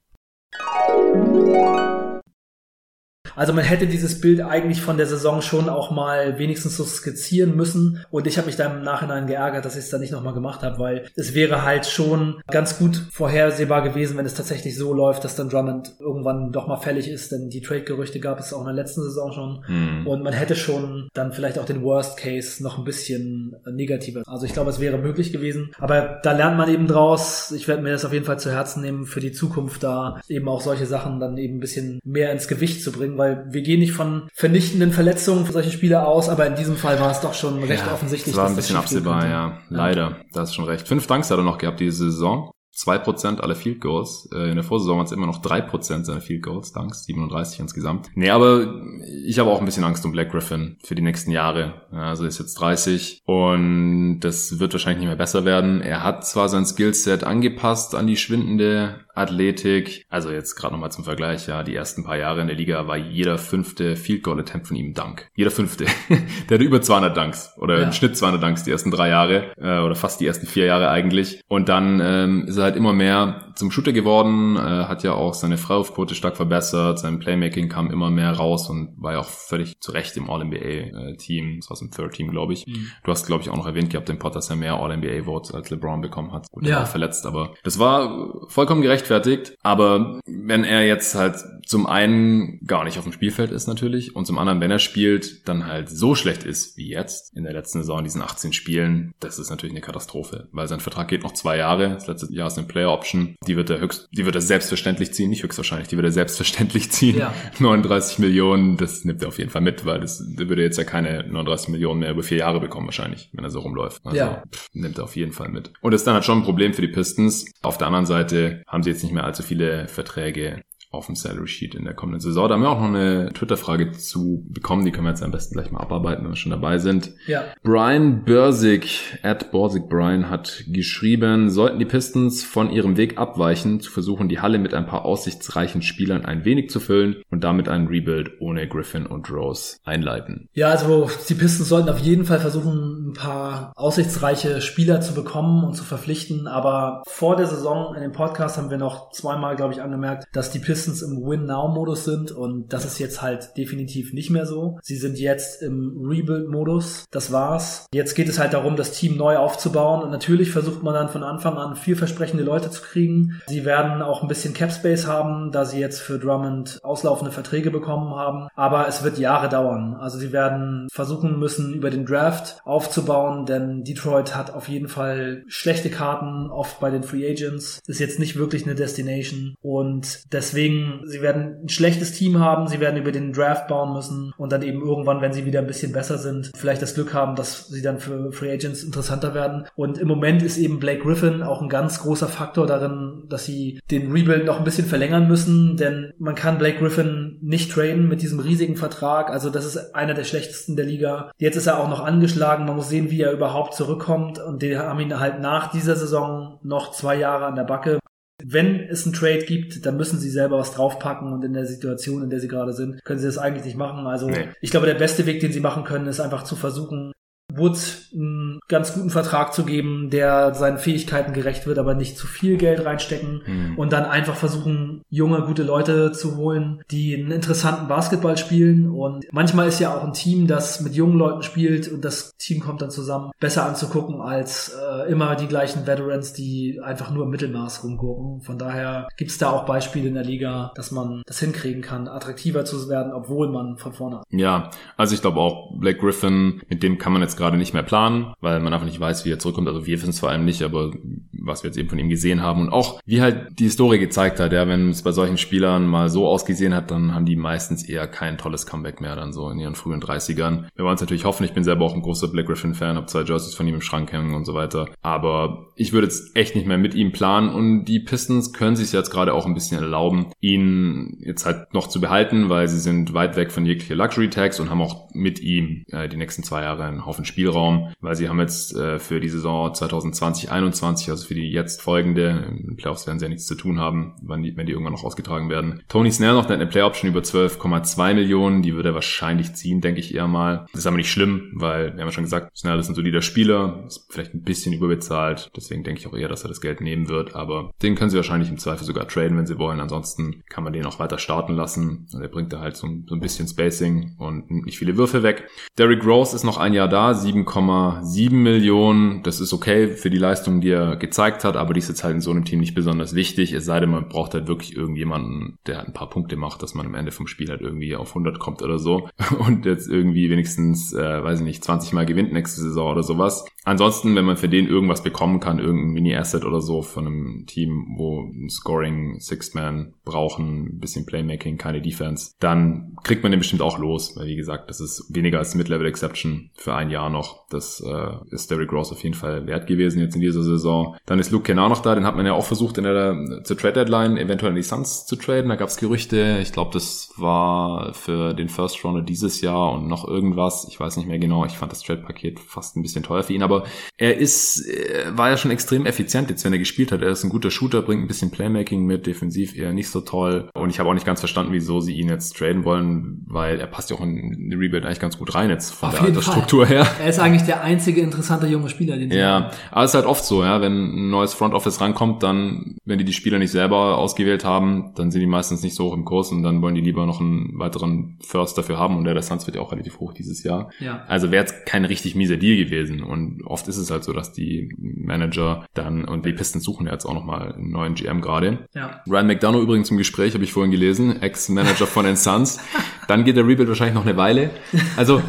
Also man hätte dieses Bild eigentlich von der Saison schon auch mal wenigstens so skizzieren müssen. Und ich habe mich dann im Nachhinein geärgert, dass ich es dann nicht nochmal gemacht habe, weil es wäre halt schon ganz gut vorhersehbar gewesen, wenn es tatsächlich so läuft, dass dann Drummond irgendwann doch mal fällig ist. Denn die Trade-Gerüchte gab es auch in der letzten Saison schon. Mhm. Und man hätte schon dann vielleicht auch den Worst Case noch ein bisschen negativer. Also ich glaube, es wäre möglich gewesen. Aber da lernt man eben draus. Ich werde mir das auf jeden Fall zu Herzen nehmen für die Zukunft, da eben auch solche Sachen dann eben ein bisschen mehr ins Gewicht zu bringen, weil wir gehen nicht von vernichtenden Verletzungen für solche Spieler aus, aber in diesem Fall war es doch schon recht ja, offensichtlich. Es war ein bisschen absehbar, ja. Leider, da hast schon recht. Fünf Danks hat er noch gehabt diese Saison. 2% aller Field Goals. Äh, in der Vorsaison waren es immer noch 3% seiner Field Goals, danks 37 insgesamt. Nee, aber ich habe auch ein bisschen Angst um Black Griffin für die nächsten Jahre. Also er ist jetzt 30 und das wird wahrscheinlich nicht mehr besser werden. Er hat zwar sein Skillset angepasst an die schwindende Athletik. Also jetzt gerade nochmal zum Vergleich, ja, die ersten paar Jahre in der Liga war jeder fünfte Field Goal Attempt von ihm Dank. Jeder fünfte. *laughs* der hatte über 200 Dunks oder ja. im Schnitt 200 Dunks die ersten drei Jahre äh, oder fast die ersten vier Jahre eigentlich. Und dann ähm, ist er halt immer mehr zum Shooter geworden, äh, hat ja auch seine Freiwurfquote stark verbessert, sein Playmaking kam immer mehr raus und war ja auch völlig zu Recht im All-NBA-Team, äh, das war im Third Team, glaube ich. Mhm. Du hast, glaube ich, auch noch erwähnt gehabt, den Pot, dass er mehr All-NBA-Votes als LeBron bekommen hat. Gut, ja. verletzt, aber das war vollkommen gerechtfertigt. Aber wenn er jetzt halt zum einen gar nicht auf dem Spielfeld ist natürlich und zum anderen, wenn er spielt, dann halt so schlecht ist wie jetzt in der letzten Saison, in diesen 18 Spielen, das ist natürlich eine Katastrophe, weil sein Vertrag geht noch zwei Jahre. Das letzte Jahr ist eine Player Option. Die wird er höchst, die wird er selbstverständlich ziehen, nicht höchstwahrscheinlich, die wird er selbstverständlich ziehen. Ja. *laughs* 39 Millionen, das nimmt er auf jeden Fall mit, weil das der würde jetzt ja keine 39 Millionen mehr über vier Jahre bekommen wahrscheinlich, wenn er so rumläuft. Also ja. pff, nimmt er auf jeden Fall mit. Und das ist dann halt schon ein Problem für die Pistons. Auf der anderen Seite haben sie jetzt nicht mehr allzu viele Verträge auf dem Salary Sheet in der kommenden Saison. Da haben wir auch noch eine Twitter-Frage zu bekommen, die können wir jetzt am besten gleich mal abarbeiten, wenn wir schon dabei sind. Ja. Brian Bursig, at Borsig Brian, hat geschrieben, sollten die Pistons von ihrem Weg abweichen, zu versuchen, die Halle mit ein paar aussichtsreichen Spielern ein wenig zu füllen und damit einen Rebuild ohne Griffin und Rose einleiten. Ja, also die Pistons sollten auf jeden Fall versuchen, ein paar aussichtsreiche Spieler zu bekommen und zu verpflichten, aber vor der Saison in dem Podcast haben wir noch zweimal, glaube ich, angemerkt, dass die Pistons Pistons im Win-Now-Modus sind und das ist jetzt halt definitiv nicht mehr so. Sie sind jetzt im Rebuild-Modus. Das war's. Jetzt geht es halt darum, das Team neu aufzubauen und natürlich versucht man dann von Anfang an vielversprechende Leute zu kriegen. Sie werden auch ein bisschen Cap Space haben, da sie jetzt für Drummond auslaufende Verträge bekommen haben. Aber es wird Jahre dauern. Also sie werden versuchen müssen, über den Draft aufzubauen, denn Detroit hat auf jeden Fall schlechte Karten oft bei den Free Agents. Ist jetzt nicht wirklich eine Destination und deswegen Deswegen, sie werden ein schlechtes Team haben, sie werden über den Draft bauen müssen und dann eben irgendwann, wenn sie wieder ein bisschen besser sind, vielleicht das Glück haben, dass sie dann für Free Agents interessanter werden. Und im Moment ist eben Blake Griffin auch ein ganz großer Faktor darin, dass sie den Rebuild noch ein bisschen verlängern müssen, denn man kann Blake Griffin nicht traden mit diesem riesigen Vertrag. Also das ist einer der schlechtesten der Liga. Jetzt ist er auch noch angeschlagen. Man muss sehen, wie er überhaupt zurückkommt. Und die haben ihn halt nach dieser Saison noch zwei Jahre an der Backe. Wenn es einen Trade gibt, dann müssen sie selber was draufpacken und in der Situation, in der sie gerade sind, können sie das eigentlich nicht machen. Also nee. ich glaube, der beste Weg, den sie machen können, ist einfach zu versuchen, Woods einen ganz guten Vertrag zu geben, der seinen Fähigkeiten gerecht wird, aber nicht zu viel Geld reinstecken mhm. und dann einfach versuchen, junge, gute Leute zu holen, die einen interessanten Basketball spielen und manchmal ist ja auch ein Team, das mit jungen Leuten spielt und das Team kommt dann zusammen, besser anzugucken als äh, immer die gleichen Veterans, die einfach nur im Mittelmaß rumgucken. Von daher gibt es da auch Beispiele in der Liga, dass man das hinkriegen kann, attraktiver zu werden, obwohl man von vorne. Ja, also ich glaube auch Blake Griffin, mit dem kann man jetzt gerade nicht mehr planen, weil man einfach nicht weiß, wie er zurückkommt. Also wir wissen es vor allem nicht, aber was wir jetzt eben von ihm gesehen haben und auch wie halt die Historie gezeigt hat, ja, wenn es bei solchen Spielern mal so ausgesehen hat, dann haben die meistens eher kein tolles Comeback mehr dann so in ihren frühen 30ern. Wir wollen es natürlich hoffen, ich bin selber auch ein großer Black Griffin Fan, habe zwei Jerseys von ihm im Schrank hängen und so weiter, aber ich würde jetzt echt nicht mehr mit ihm planen und die Pistons können sich jetzt gerade auch ein bisschen erlauben, ihn jetzt halt noch zu behalten, weil sie sind weit weg von jeglicher Luxury Tags und haben auch mit ihm äh, die nächsten zwei Jahre einen Haufen Spielraum, weil sie haben jetzt äh, für die Saison 2020-21, also für die jetzt folgende, in Playoffs werden sie ja nichts zu tun haben, wenn die, wenn die irgendwann noch ausgetragen werden. Tony Snell noch, der hat eine Play-Option über 12,2 Millionen, die würde er wahrscheinlich ziehen, denke ich eher mal. Das ist aber nicht schlimm, weil, wir haben ja schon gesagt, Snell ist ein solider Spieler, ist vielleicht ein bisschen überbezahlt, deswegen denke ich auch eher, dass er das Geld nehmen wird, aber den können sie wahrscheinlich im Zweifel sogar traden, wenn sie wollen, ansonsten kann man den auch weiter starten lassen. Und er bringt da halt so, so ein bisschen Spacing und nicht viele Würfe weg. Derrick Rose ist noch ein Jahr da, 7,7 Millionen. Das ist okay für die Leistung, die er gezeigt hat, aber die ist jetzt halt in so einem Team nicht besonders wichtig. Es sei denn, man braucht halt wirklich irgendjemanden, der halt ein paar Punkte macht, dass man am Ende vom Spiel halt irgendwie auf 100 kommt oder so *laughs* und jetzt irgendwie wenigstens, äh, weiß ich nicht, 20 Mal gewinnt nächste Saison oder sowas. Ansonsten, wenn man für den irgendwas bekommen kann, irgendein Mini-Asset oder so von einem Team, wo ein Scoring Six-Man brauchen, ein bisschen Playmaking, keine Defense, dann kriegt man den bestimmt auch los, weil wie gesagt, das ist weniger als Mid-Level-Exception für ein Jahr noch. Das äh, ist Derrick Rose auf jeden Fall wert gewesen jetzt in dieser Saison. Dann ist Luke Kennard noch da, den hat man ja auch versucht in der zur Trade Deadline eventuell in die Suns zu traden. Da gab es Gerüchte, ich glaube, das war für den First Rounder dieses Jahr und noch irgendwas. Ich weiß nicht mehr genau. Ich fand das Trade-Paket fast ein bisschen teuer für ihn, aber aber er ist, er war ja schon extrem effizient jetzt, wenn er gespielt hat. Er ist ein guter Shooter, bringt ein bisschen Playmaking mit, defensiv eher nicht so toll. Und ich habe auch nicht ganz verstanden, wieso sie ihn jetzt traden wollen, weil er passt ja auch in die Rebuild eigentlich ganz gut rein jetzt von Auf der Struktur her. Er ist eigentlich der einzige interessante junge Spieler, den sie Ja, haben. aber es ist halt oft so, ja, wenn ein neues Front Office rankommt, dann, wenn die die Spieler nicht selber ausgewählt haben, dann sind die meistens nicht so hoch im Kurs und dann wollen die lieber noch einen weiteren First dafür haben und der Suns wird ja auch relativ hoch dieses Jahr. Ja. Also wäre jetzt kein richtig mieser Deal gewesen und oft ist es halt so, dass die Manager dann und die Pistons suchen ja jetzt auch nochmal einen neuen GM gerade. Ja. Ryan McDonough übrigens im Gespräch, habe ich vorhin gelesen, Ex-Manager von den Suns. *laughs* Dann geht der Rebuild wahrscheinlich noch eine Weile. Also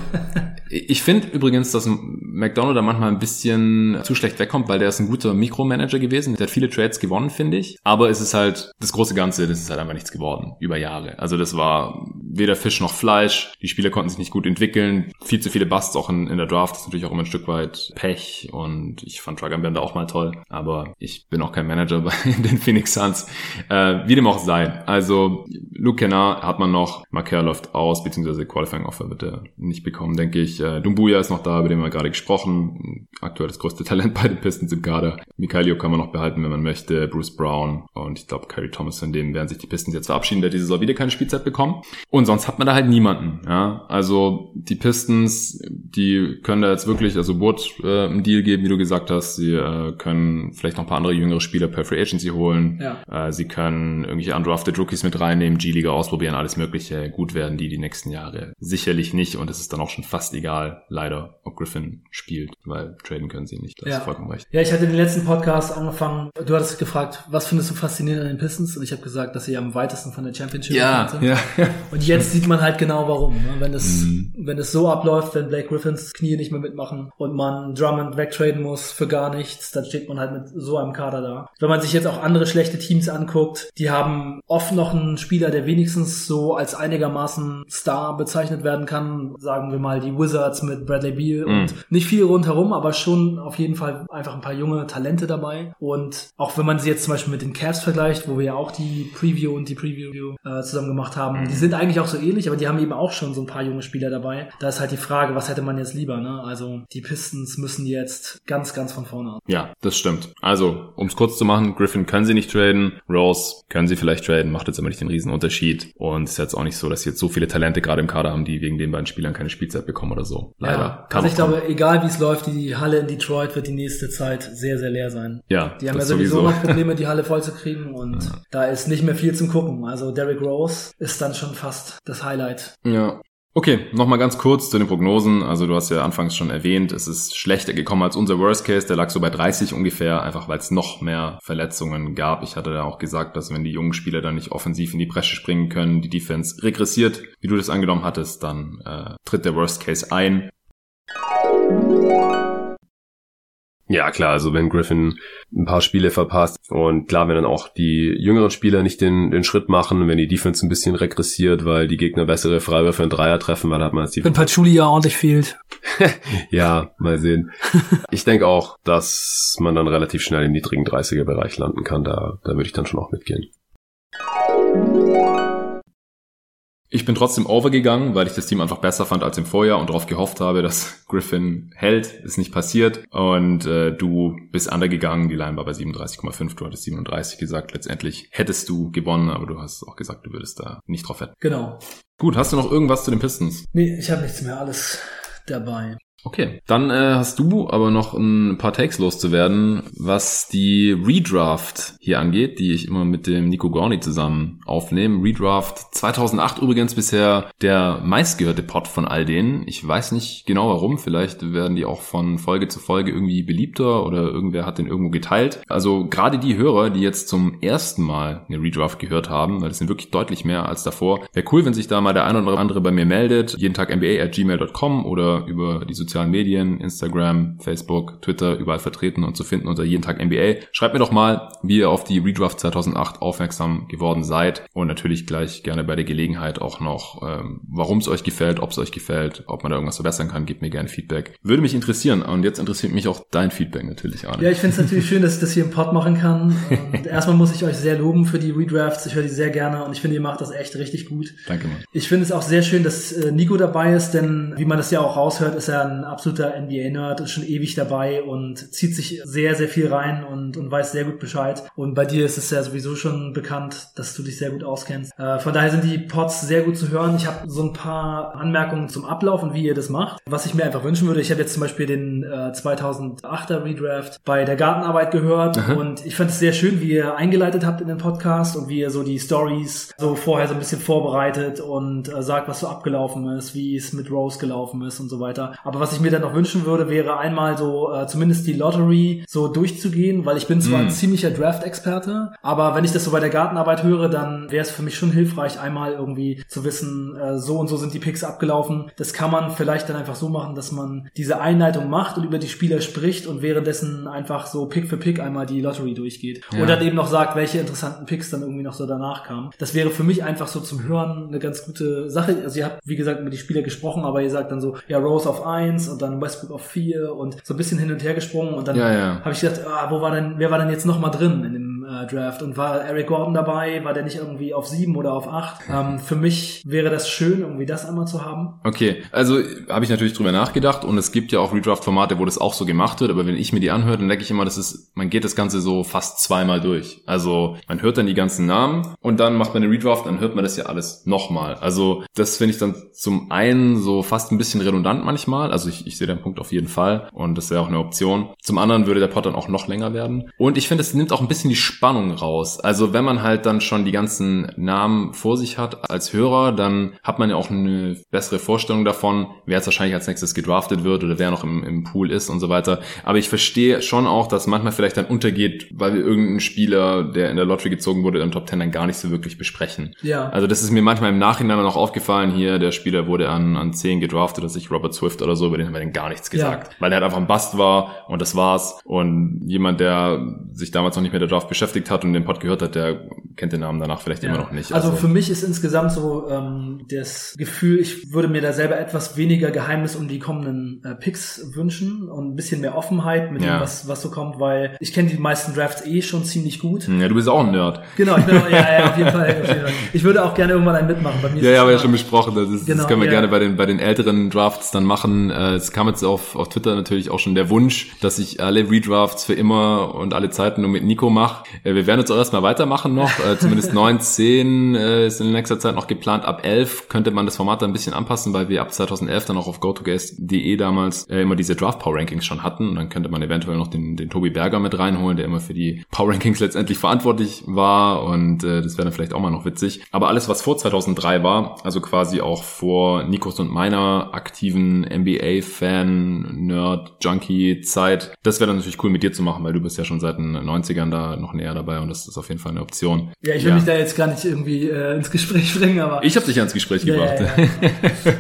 ich finde übrigens, dass McDonald da manchmal ein bisschen zu schlecht wegkommt, weil der ist ein guter Mikromanager gewesen. Der hat viele Trades gewonnen, finde ich. Aber es ist halt, das große Ganze, das ist halt einfach nichts geworden. Über Jahre. Also das war weder Fisch noch Fleisch. Die Spieler konnten sich nicht gut entwickeln. Viel zu viele Busts auch in, in der Draft. Das ist natürlich auch immer ein Stück weit Pech. Und ich fand Dragon Bender auch mal toll. Aber ich bin auch kein Manager *laughs* bei den Phoenix Suns. Äh, wie dem auch sei. Also Luke Kennard hat man noch. Marker läuft aus, beziehungsweise Qualifying Offer wird er nicht bekommen, denke ich. Äh, Dumbuya ist noch da, über den wir gerade gesprochen. Aktuell das größte *laughs* Talent bei den Pistons im Kader. Mikhailio kann man noch behalten, wenn man möchte. Bruce Brown und ich glaube Kerry Thomas, von dem werden sich die Pistons jetzt verabschieden, der diese Saison wieder keine Spielzeit bekommen. Und sonst hat man da halt niemanden. Ja, also die Pistons, die können da jetzt wirklich, also Wood äh, einen Deal geben, wie du gesagt hast. Sie äh, können vielleicht noch ein paar andere jüngere Spieler per Free Agency holen. Ja. Äh, sie können irgendwelche undrafted Rookies mit reinnehmen, G-Liga ausprobieren, alles Mögliche. Gut werden die die nächsten Jahre sicherlich nicht und es ist dann auch schon fast egal leider, ob Griffin spielt, weil traden können sie nicht. Das ja. ist vollkommen recht. Ja, ich hatte den letzten Podcast angefangen. Du hattest gefragt, was findest du faszinierend an den Pistons? Und ich habe gesagt, dass sie am weitesten von der Championship ja, sind. Ja. Und jetzt sieht man halt genau warum. Ne? Wenn es, mhm. wenn es so abläuft, wenn Blake Griffins Knie nicht mehr mitmachen und man Drummond wegtraden muss für gar nichts, dann steht man halt mit so einem Kader da. Wenn man sich jetzt auch andere schlechte Teams anguckt, die haben oft noch einen Spieler, der wenigstens so als einigermaßen Star bezeichnet werden kann. Sagen wir mal die Wizards mit Bradley Beal mhm. und nicht viel rundherum, aber schon auf jeden Fall einfach ein paar junge Talente dabei. Und auch wenn man sie jetzt zum Beispiel mit den Cavs vergleicht, wo wir ja auch die Preview und die Preview äh, zusammen gemacht haben, mhm. die sind eigentlich auch so ähnlich, aber die haben eben auch schon so ein paar junge Spieler dabei. Da ist halt die Frage, was hätte man jetzt lieber, ne? Also die Pistons müssen jetzt ganz, ganz von vorne an. Ja, das stimmt. Also, um es kurz zu machen, Griffin können sie nicht traden, Rose können sie vielleicht traden, macht jetzt aber nicht den riesen Unterschied. Und es ist jetzt auch nicht so, dass sie jetzt so viele Talente gerade im Kader haben, die wegen den beiden Spielern keine Spielzeit bekommen oder so. Leider. Ja, also ich glaube, egal wie es läuft, die Halle in Detroit wird die nächste Zeit sehr, sehr leer sein. Ja. Die haben ja sowieso, noch Probleme, die Halle voll zu kriegen *laughs* und ja. da ist nicht mehr viel zum Gucken. Also Derrick Rose ist dann schon fast das Highlight. Ja. Okay, nochmal ganz kurz zu den Prognosen. Also du hast ja anfangs schon erwähnt, es ist schlechter gekommen als unser Worst Case. Der lag so bei 30 ungefähr, einfach weil es noch mehr Verletzungen gab. Ich hatte da auch gesagt, dass wenn die jungen Spieler dann nicht offensiv in die Bresche springen können, die Defense regressiert, wie du das angenommen hattest, dann äh, tritt der Worst Case ein. Ja, klar, also wenn Griffin ein paar Spiele verpasst und klar, wenn dann auch die jüngeren Spieler nicht den, den Schritt machen, wenn die Defense ein bisschen regressiert, weil die Gegner bessere Freiwürfe in Dreier treffen, weil da hat man jetzt die... Wenn Patchouli ja ordentlich fehlt. *laughs* ja, mal sehen. *laughs* ich denke auch, dass man dann relativ schnell im niedrigen 30er-Bereich landen kann, da, da würde ich dann schon auch mitgehen. Ich bin trotzdem overgegangen, weil ich das Team einfach besser fand als im Vorjahr und darauf gehofft habe, dass *laughs* Griffin hält. Ist nicht passiert. Und äh, du bist undergegangen. Die Line war bei 37,5. Du hattest 37 gesagt. Letztendlich hättest du gewonnen, aber du hast auch gesagt, du würdest da nicht drauf wetten. Genau. Gut, hast du noch irgendwas zu den Pistons? Nee, ich habe nichts mehr. Alles dabei. Okay, dann äh, hast du aber noch ein paar Takes loszuwerden, was die Redraft hier angeht, die ich immer mit dem Nico Gorni zusammen aufnehme. Redraft 2008 übrigens bisher der meistgehörte Pod von all denen. Ich weiß nicht genau warum, vielleicht werden die auch von Folge zu Folge irgendwie beliebter oder irgendwer hat den irgendwo geteilt. Also gerade die Hörer, die jetzt zum ersten Mal eine Redraft gehört haben, weil das sind wirklich deutlich mehr als davor, wäre cool, wenn sich da mal der ein oder andere bei mir meldet. Jeden Tag NBA at gmail.com oder über die sozialen sozialen Medien, Instagram, Facebook, Twitter, überall vertreten und zu finden unter jeden Tag NBA. Schreibt mir doch mal, wie ihr auf die Redraft 2008 aufmerksam geworden seid und natürlich gleich gerne bei der Gelegenheit auch noch, ähm, warum es euch gefällt, ob es euch gefällt, ob man da irgendwas verbessern kann, gebt mir gerne Feedback. Würde mich interessieren und jetzt interessiert mich auch dein Feedback natürlich, Arne. Ja, ich finde es natürlich schön, dass ich das hier im Pod machen kann. *laughs* Erstmal muss ich euch sehr loben für die Redrafts. Ich höre die sehr gerne und ich finde, ihr macht das echt richtig gut. Danke, Mann. Ich finde es auch sehr schön, dass äh, Nico dabei ist, denn wie man das ja auch raushört, ist er ein absoluter NBA-Nerd, ist schon ewig dabei und zieht sich sehr, sehr viel rein und, und weiß sehr gut Bescheid. Und bei dir ist es ja sowieso schon bekannt, dass du dich sehr gut auskennst. Äh, von daher sind die Pods sehr gut zu hören. Ich habe so ein paar Anmerkungen zum Ablauf und wie ihr das macht. Was ich mir einfach wünschen würde, ich habe jetzt zum Beispiel den äh, 2008er Redraft bei der Gartenarbeit gehört Aha. und ich fand es sehr schön, wie ihr eingeleitet habt in den Podcast und wie ihr so die Stories so vorher so ein bisschen vorbereitet und äh, sagt, was so abgelaufen ist, wie es mit Rose gelaufen ist und so weiter. Aber was ich mir dann noch wünschen würde, wäre einmal so äh, zumindest die Lottery so durchzugehen, weil ich bin zwar mm. ein ziemlicher Draft-Experte, aber wenn ich das so bei der Gartenarbeit höre, dann wäre es für mich schon hilfreich, einmal irgendwie zu wissen, äh, so und so sind die Picks abgelaufen. Das kann man vielleicht dann einfach so machen, dass man diese Einleitung macht und über die Spieler spricht und währenddessen einfach so Pick für Pick einmal die Lottery durchgeht. Ja. Und dann eben noch sagt, welche interessanten Picks dann irgendwie noch so danach kamen. Das wäre für mich einfach so zum Hören eine ganz gute Sache. Also ihr habt, wie gesagt, über die Spieler gesprochen, aber ihr sagt dann so, ja, Rose auf eins und dann Westbrook auf vier und so ein bisschen hin und her gesprungen und dann ja, ja. habe ich gedacht, ah, wo war denn, wer war denn jetzt nochmal drin in dem äh, Draft. Und war Eric Gordon dabei? War der nicht irgendwie auf sieben oder auf acht? Ähm, für mich wäre das schön, irgendwie das einmal zu haben. Okay, also habe ich natürlich drüber nachgedacht und es gibt ja auch Redraft-Formate, wo das auch so gemacht wird, aber wenn ich mir die anhöre, dann denke ich immer, das ist, man geht das Ganze so fast zweimal durch. Also man hört dann die ganzen Namen und dann macht man eine Redraft, dann hört man das ja alles nochmal. Also das finde ich dann zum einen so fast ein bisschen redundant manchmal. Also ich, ich sehe den Punkt auf jeden Fall und das wäre auch eine Option. Zum anderen würde der Pod dann auch noch länger werden. Und ich finde, es nimmt auch ein bisschen die Spannung raus. Also wenn man halt dann schon die ganzen Namen vor sich hat als Hörer, dann hat man ja auch eine bessere Vorstellung davon, wer jetzt wahrscheinlich als nächstes gedraftet wird oder wer noch im, im Pool ist und so weiter. Aber ich verstehe schon auch, dass manchmal vielleicht dann untergeht, weil wir irgendeinen Spieler, der in der Lottery gezogen wurde, im Top Ten dann gar nicht so wirklich besprechen. Ja. Also das ist mir manchmal im Nachhinein noch aufgefallen. Hier, der Spieler wurde an, an 10 gedraftet, dass ich Robert Swift oder so, über den haben wir dann gar nichts gesagt. Ja. Weil er halt einfach ein Bast war und das war's. Und jemand, der sich damals noch nicht mit der Draft beschäftigt hat und den Pod gehört hat, der kennt den Namen danach vielleicht ja. immer noch nicht. Also, also, für mich ist insgesamt so ähm, das Gefühl, ich würde mir da selber etwas weniger Geheimnis um die kommenden äh, Picks wünschen und ein bisschen mehr Offenheit mit ja. dem, was, was so kommt, weil ich kenne die meisten Drafts eh schon ziemlich gut. Ja, du bist auch ein Nerd. Genau, ich bin auch, ja, ja, auf jeden Fall. Auf jeden Fall. Ich würde auch gerne irgendwann einen mitmachen. Bei mir ja, ja, haben wir ja schon besprochen. Das, ist, genau, das können wir ja. gerne bei den, bei den älteren Drafts dann machen. Äh, es kam jetzt auf, auf Twitter natürlich auch schon der Wunsch, dass ich alle Redrafts für immer und alle Zeiten nur mit Nico mache. Äh, wir werden jetzt auch erstmal weitermachen noch. Äh, zumindest *laughs* 9, 10 äh, ist in nächster Zeit noch geplant. Ab 11 könnte man das Format ein bisschen anpassen, weil wir ab 2011 dann auch auf GoToGuest.de damals immer diese Draft Power Rankings schon hatten. Und dann könnte man eventuell noch den, den Tobi Berger mit reinholen, der immer für die Power Rankings letztendlich verantwortlich war. Und äh, das wäre dann vielleicht auch mal noch witzig. Aber alles, was vor 2003 war, also quasi auch vor Nikos und meiner aktiven NBA-Fan, Nerd, Junkie-Zeit, das wäre dann natürlich cool mit dir zu machen, weil du bist ja schon seit den 90ern da noch näher dabei und das ist auf jeden Fall eine Option. Ja, ich will ja. mich da jetzt gar nicht irgendwie äh, ins Gespräch *laughs* bringen, aber. Ich habe dich ans Gespräch ja, gebracht. Ja,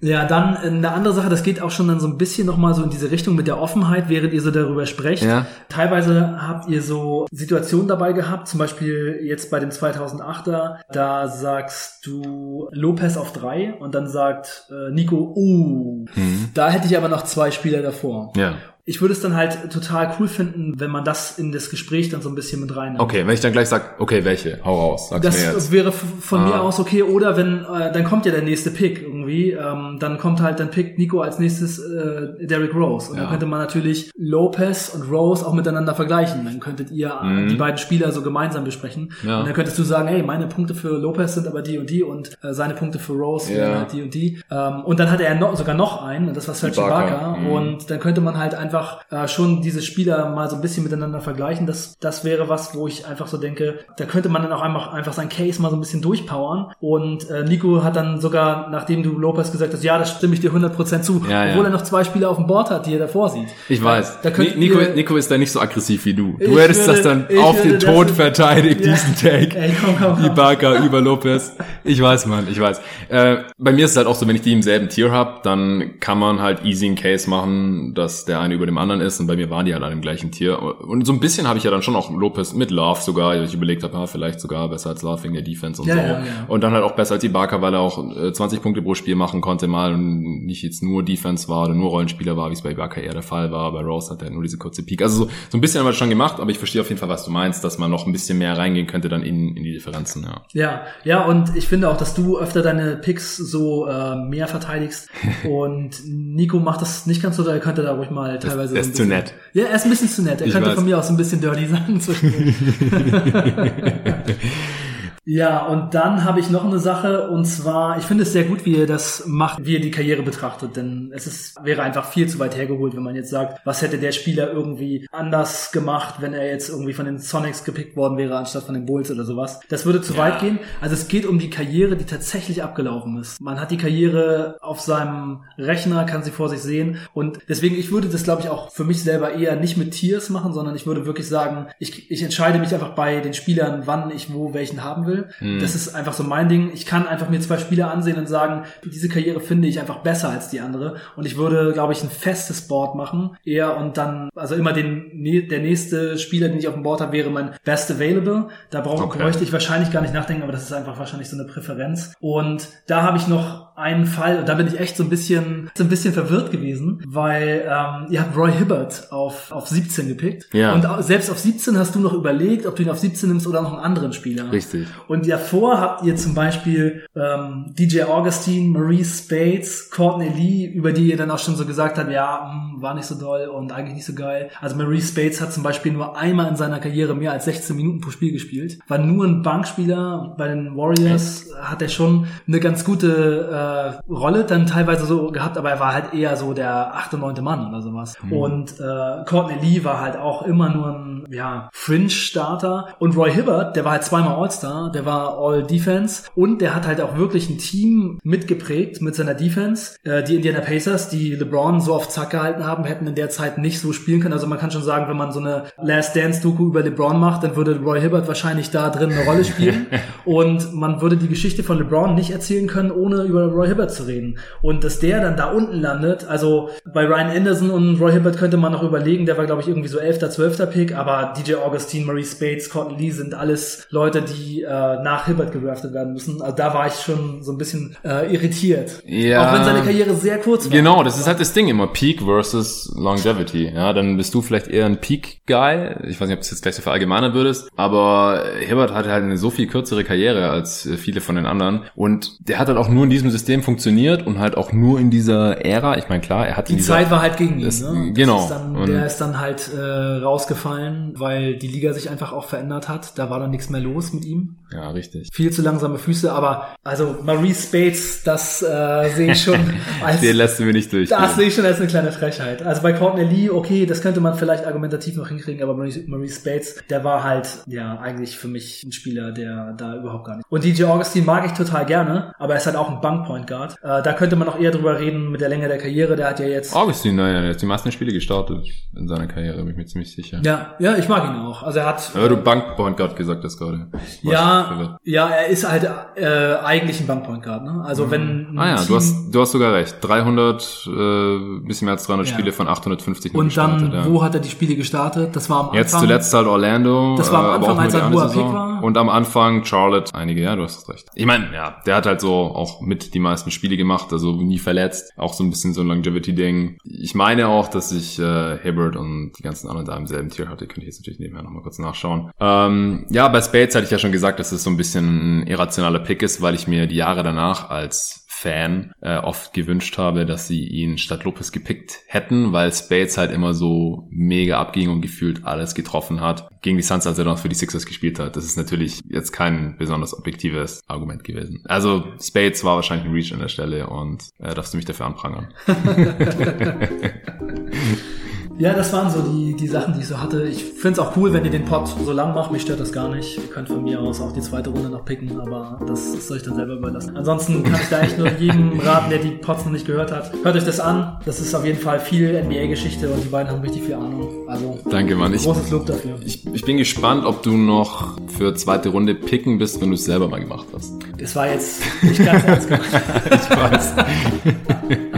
*laughs* ja, dann äh, eine andere Sache, das geht auch schon dann so ein bisschen nochmal so in diese Richtung mit der Offenheit, während ihr so darüber sprecht. Ja. Teilweise habt ihr so Situationen dabei gehabt, zum Beispiel jetzt bei dem 2008er, da sagst du Lopez auf drei und dann sagt äh, Nico, uh, mhm. da hätte ich aber noch zwei Spieler davor. Ja ich würde es dann halt total cool finden, wenn man das in das Gespräch dann so ein bisschen mit rein. Okay, wenn ich dann gleich sag, okay, welche, hau raus. Sag's das mir jetzt. wäre von ah. mir aus okay. Oder wenn äh, dann kommt ja der nächste Pick irgendwie, ähm, dann kommt halt dann pickt Nico als nächstes äh, Derrick Rose und ja. dann könnte man natürlich Lopez und Rose auch miteinander vergleichen. Dann könntet ihr mhm. die beiden Spieler so gemeinsam besprechen ja. und dann könntest du sagen, hey, meine Punkte für Lopez sind aber die und die und äh, seine Punkte für Rose ja. halt die und die. Ähm, und dann hatte er noch, sogar noch einen und das war Serge Ibaka mhm. und dann könnte man halt einfach einfach äh, schon diese Spieler mal so ein bisschen miteinander vergleichen. Das, das wäre was, wo ich einfach so denke, da könnte man dann auch einfach, einfach sein Case mal so ein bisschen durchpowern. Und äh, Nico hat dann sogar, nachdem du Lopez gesagt hast, ja, das stimme ich dir 100% zu, ja, obwohl ja. er noch zwei Spieler auf dem Board hat, die er davor sieht. Ich weiß. Da, da Nico, ihr, Nico ist da nicht so aggressiv wie du. Du hättest würde, das dann auf den Tod verteidigt, ja. diesen Take. Ey, komm, komm, komm. Ibaka über Lopez. Ich weiß, Mann, ich weiß. Äh, bei mir ist es halt auch so, wenn ich die im selben Tier habe, dann kann man halt easy einen Case machen, dass der eine über über dem anderen ist und bei mir waren die halt alle im gleichen Tier. Und so ein bisschen habe ich ja dann schon auch Lopez mit Love sogar, ich überlegt habe, ah, vielleicht sogar besser als Love wegen der Defense und ja, so. Ja, ja. Und dann halt auch besser als Ibaka, weil er auch 20 äh, Punkte pro Spiel machen konnte mal und nicht jetzt nur Defense war oder nur Rollenspieler war, wie es bei Ibaka eher der Fall war. Bei Rose hat er nur diese kurze Peak. Also so, so ein bisschen haben wir schon gemacht, aber ich verstehe auf jeden Fall, was du meinst, dass man noch ein bisschen mehr reingehen könnte dann in, in die Differenzen, ja. Ja, ja, und ich finde auch, dass du öfter deine Picks so äh, mehr verteidigst *laughs* und Nico macht das nicht ganz so, er könnte da ruhig mal teilweise. Er ist so zu nett. Ja, er ist ein bisschen zu nett. Er ich könnte weiß. von mir aus ein bisschen dirty sagen zwischendurch. *laughs* *laughs* Ja, und dann habe ich noch eine Sache und zwar, ich finde es sehr gut, wie ihr das macht, wie ihr die Karriere betrachtet, denn es ist, wäre einfach viel zu weit hergeholt, wenn man jetzt sagt, was hätte der Spieler irgendwie anders gemacht, wenn er jetzt irgendwie von den Sonics gepickt worden wäre, anstatt von den Bulls oder sowas. Das würde zu ja. weit gehen. Also es geht um die Karriere, die tatsächlich abgelaufen ist. Man hat die Karriere auf seinem Rechner, kann sie vor sich sehen und deswegen, ich würde das glaube ich auch für mich selber eher nicht mit Tiers machen, sondern ich würde wirklich sagen, ich, ich entscheide mich einfach bei den Spielern, wann ich wo welchen haben will will. Mhm. Das ist einfach so mein Ding. Ich kann einfach mir zwei Spiele ansehen und sagen, diese Karriere finde ich einfach besser als die andere. Und ich würde, glaube ich, ein festes Board machen. Eher und dann, also immer den, der nächste Spieler, den ich auf dem Board habe, wäre mein Best Available. Da brauche, okay. bräuchte ich wahrscheinlich gar nicht nachdenken, aber das ist einfach wahrscheinlich so eine Präferenz. Und da habe ich noch einen Fall, und da bin ich echt so ein bisschen, so ein bisschen verwirrt gewesen, weil ähm, ihr habt Roy Hibbert auf, auf 17 gepickt. Ja. Und selbst auf 17 hast du noch überlegt, ob du ihn auf 17 nimmst oder noch einen anderen Spieler. Richtig. Und davor habt ihr zum Beispiel ähm, DJ Augustine, Maurice Spades, Courtney Lee, über die ihr dann auch schon so gesagt habt, ja, mh, hm, war nicht so doll und eigentlich nicht so geil. Also Maurice Spades hat zum Beispiel nur einmal in seiner Karriere mehr als 16 Minuten pro Spiel gespielt. War nur ein Bankspieler bei den Warriors, hat er schon eine ganz gute äh, Rolle dann teilweise so gehabt, aber er war halt eher so der achte, neunte Mann oder sowas. Mhm. Und äh, Courtney Lee war halt auch immer nur ein ja, Fringe-Starter. Und Roy Hibbert, der war halt zweimal All-Star, der war All-Defense und der hat halt auch wirklich ein Team mitgeprägt mit seiner Defense. Äh, die Indiana Pacers, die LeBron so auf Zack gehalten haben, hätten in der Zeit nicht so spielen können. Also man kann schon sagen, wenn man so eine Last Dance-Doku über LeBron macht, dann würde Roy Hibbert wahrscheinlich da drin eine Rolle spielen. *laughs* und man würde die Geschichte von LeBron nicht erzählen können, ohne über Roy Hibbert zu reden. Und dass der dann da unten landet, also bei Ryan Anderson und Roy Hibbert könnte man noch überlegen, der war glaube ich irgendwie so 11., 12. Pick, aber DJ Augustine, Marie Spades, Courtney Lee sind alles Leute, die äh, nach Hibbert gedraftet werden müssen. Also da war ich schon so ein bisschen äh, irritiert. Ja. Auch wenn seine Karriere sehr kurz war. Genau, das ist halt das Ding immer. Peak versus Longevity. Ja, dann bist du vielleicht eher ein Peak-Guy. Ich weiß nicht, ob du das jetzt gleich so verallgemeinern würdest, aber Hibbert hatte halt eine so viel kürzere Karriere als viele von den anderen. Und der hat halt auch nur in diesem System funktioniert und halt auch nur in dieser Ära. Ich meine, klar, er hat die Zeit war halt gegen ihn. Das, ne? Genau. Ist dann, der ist dann halt äh, rausgefallen, weil die Liga sich einfach auch verändert hat. Da war dann nichts mehr los mit ihm. Ja, richtig. Viel zu langsame Füße, aber also Maurice Spates, das äh, sehe ich schon *laughs* als... Den lässt du mir nicht durch. Das sehe ich schon als eine kleine Frechheit. Also bei Courtney Lee, okay, das könnte man vielleicht argumentativ noch hinkriegen, aber Maurice Spates, der war halt ja eigentlich für mich ein Spieler, der da überhaupt gar nicht. Und DJ Augustine mag ich total gerne, aber er ist halt auch ein Bankpoint Guard. Äh, da könnte man auch eher drüber reden mit der Länge der Karriere. Der hat ja jetzt. Augustine, naja, der hat die meisten Spiele gestartet in seiner Karriere, bin ich mir ziemlich sicher. Ja, ja, ich mag ihn auch. Also er hat. Ja, du Bankpoint Guard gesagt hast gerade. Ja, ja, er ist halt äh, eigentlich ein Bankpoint Guard. Ne? Also mhm. wenn. Ah ja, du hast, du hast sogar recht. 300, äh, bisschen mehr als 300 ja. Spiele von 850 Und dann, ja. wo hat er die Spiele gestartet? Das war am Anfang. Jetzt zuletzt halt Orlando. Das war am äh, Anfang, als er Pick war. Und am Anfang Charlotte einige, ja, du hast recht. Ich meine, ja, der hat halt so auch mit die meisten Spiele gemacht, also nie verletzt. Auch so ein bisschen so ein Longevity-Ding. Ich meine auch, dass ich äh, Hibbert und die ganzen anderen da im selben Tier hatte. Könnte ich jetzt natürlich nebenher nochmal kurz nachschauen. Ähm, ja, bei Spades hatte ich ja schon gesagt, dass es so ein bisschen ein irrationaler Pick ist, weil ich mir die Jahre danach als Fan äh, oft gewünscht habe, dass sie ihn statt Lopez gepickt hätten, weil Spades halt immer so mega abging und gefühlt alles getroffen hat. Gegen die Suns, als er noch für die Sixers gespielt hat. Das ist natürlich jetzt kein besonders objektives Argument gewesen. Also Spades war wahrscheinlich ein Reach an der Stelle und äh, darfst du mich dafür anprangern. *laughs* *laughs* Ja, das waren so die, die Sachen, die ich so hatte. Ich finde es auch cool, wenn ihr den Pod so lang macht. Mich stört das gar nicht. Ihr könnt von mir aus auch die zweite Runde noch picken, aber das ist euch dann selber überlassen. Ansonsten kann ich da echt nur jedem *laughs* raten, der die Pods noch nicht gehört hat. Hört euch das an. Das ist auf jeden Fall viel NBA-Geschichte und die beiden haben richtig viel Ahnung. Also Danke, Mann. Großes Lob dafür. Ich, ich bin gespannt, ob du noch für zweite Runde picken bist, wenn du es selber mal gemacht hast. Das war jetzt nicht ganz ernst gemacht. *laughs* ich weiß.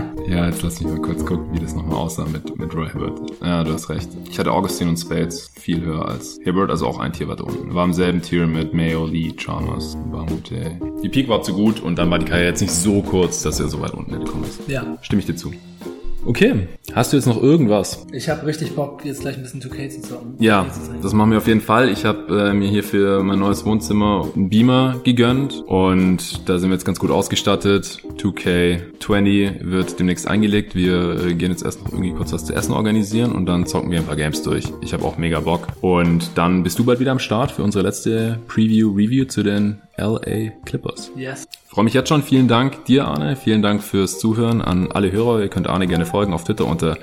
*laughs* Ja, jetzt lass mich mal kurz gucken, wie das nochmal aussah mit, mit Roy Hibbert. Ja, du hast recht. Ich hatte Augustine und Spades viel höher als Hibbert, also auch ein Tier weiter unten. War im selben Tier mit Mayo, Lee, Chalmers, Bamute. Die Peak war zu gut und dann war die Karriere jetzt nicht so kurz, dass er so weit unten gekommen ist. Ja. Stimme ich dir zu. Okay, hast du jetzt noch irgendwas? Ich habe richtig Bock, jetzt gleich ein bisschen 2K zu zocken. Ja, 2K zu zeigen. das machen wir auf jeden Fall. Ich habe äh, mir hier für mein neues Wohnzimmer einen Beamer gegönnt und da sind wir jetzt ganz gut ausgestattet. 2K20 wird demnächst eingelegt. Wir äh, gehen jetzt erst noch irgendwie kurz was zu essen organisieren und dann zocken wir ein paar Games durch. Ich habe auch mega Bock. Und dann bist du bald wieder am Start für unsere letzte Preview-Review zu den LA Clippers. Yes. Freue mich jetzt schon. Vielen Dank dir, Arne. Vielen Dank fürs Zuhören an alle Hörer. Ihr könnt Arne gerne folgen auf Twitter unter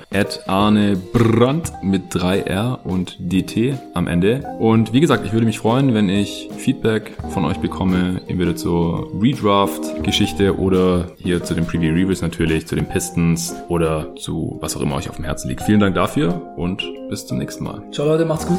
@arnebrandt mit 3R und DT am Ende. Und wie gesagt, ich würde mich freuen, wenn ich Feedback von euch bekomme, entweder zur Redraft-Geschichte oder hier zu den Preview Reviews natürlich, zu den Pistons oder zu was auch immer euch auf dem Herzen liegt. Vielen Dank dafür und bis zum nächsten Mal. Ciao Leute, macht's gut.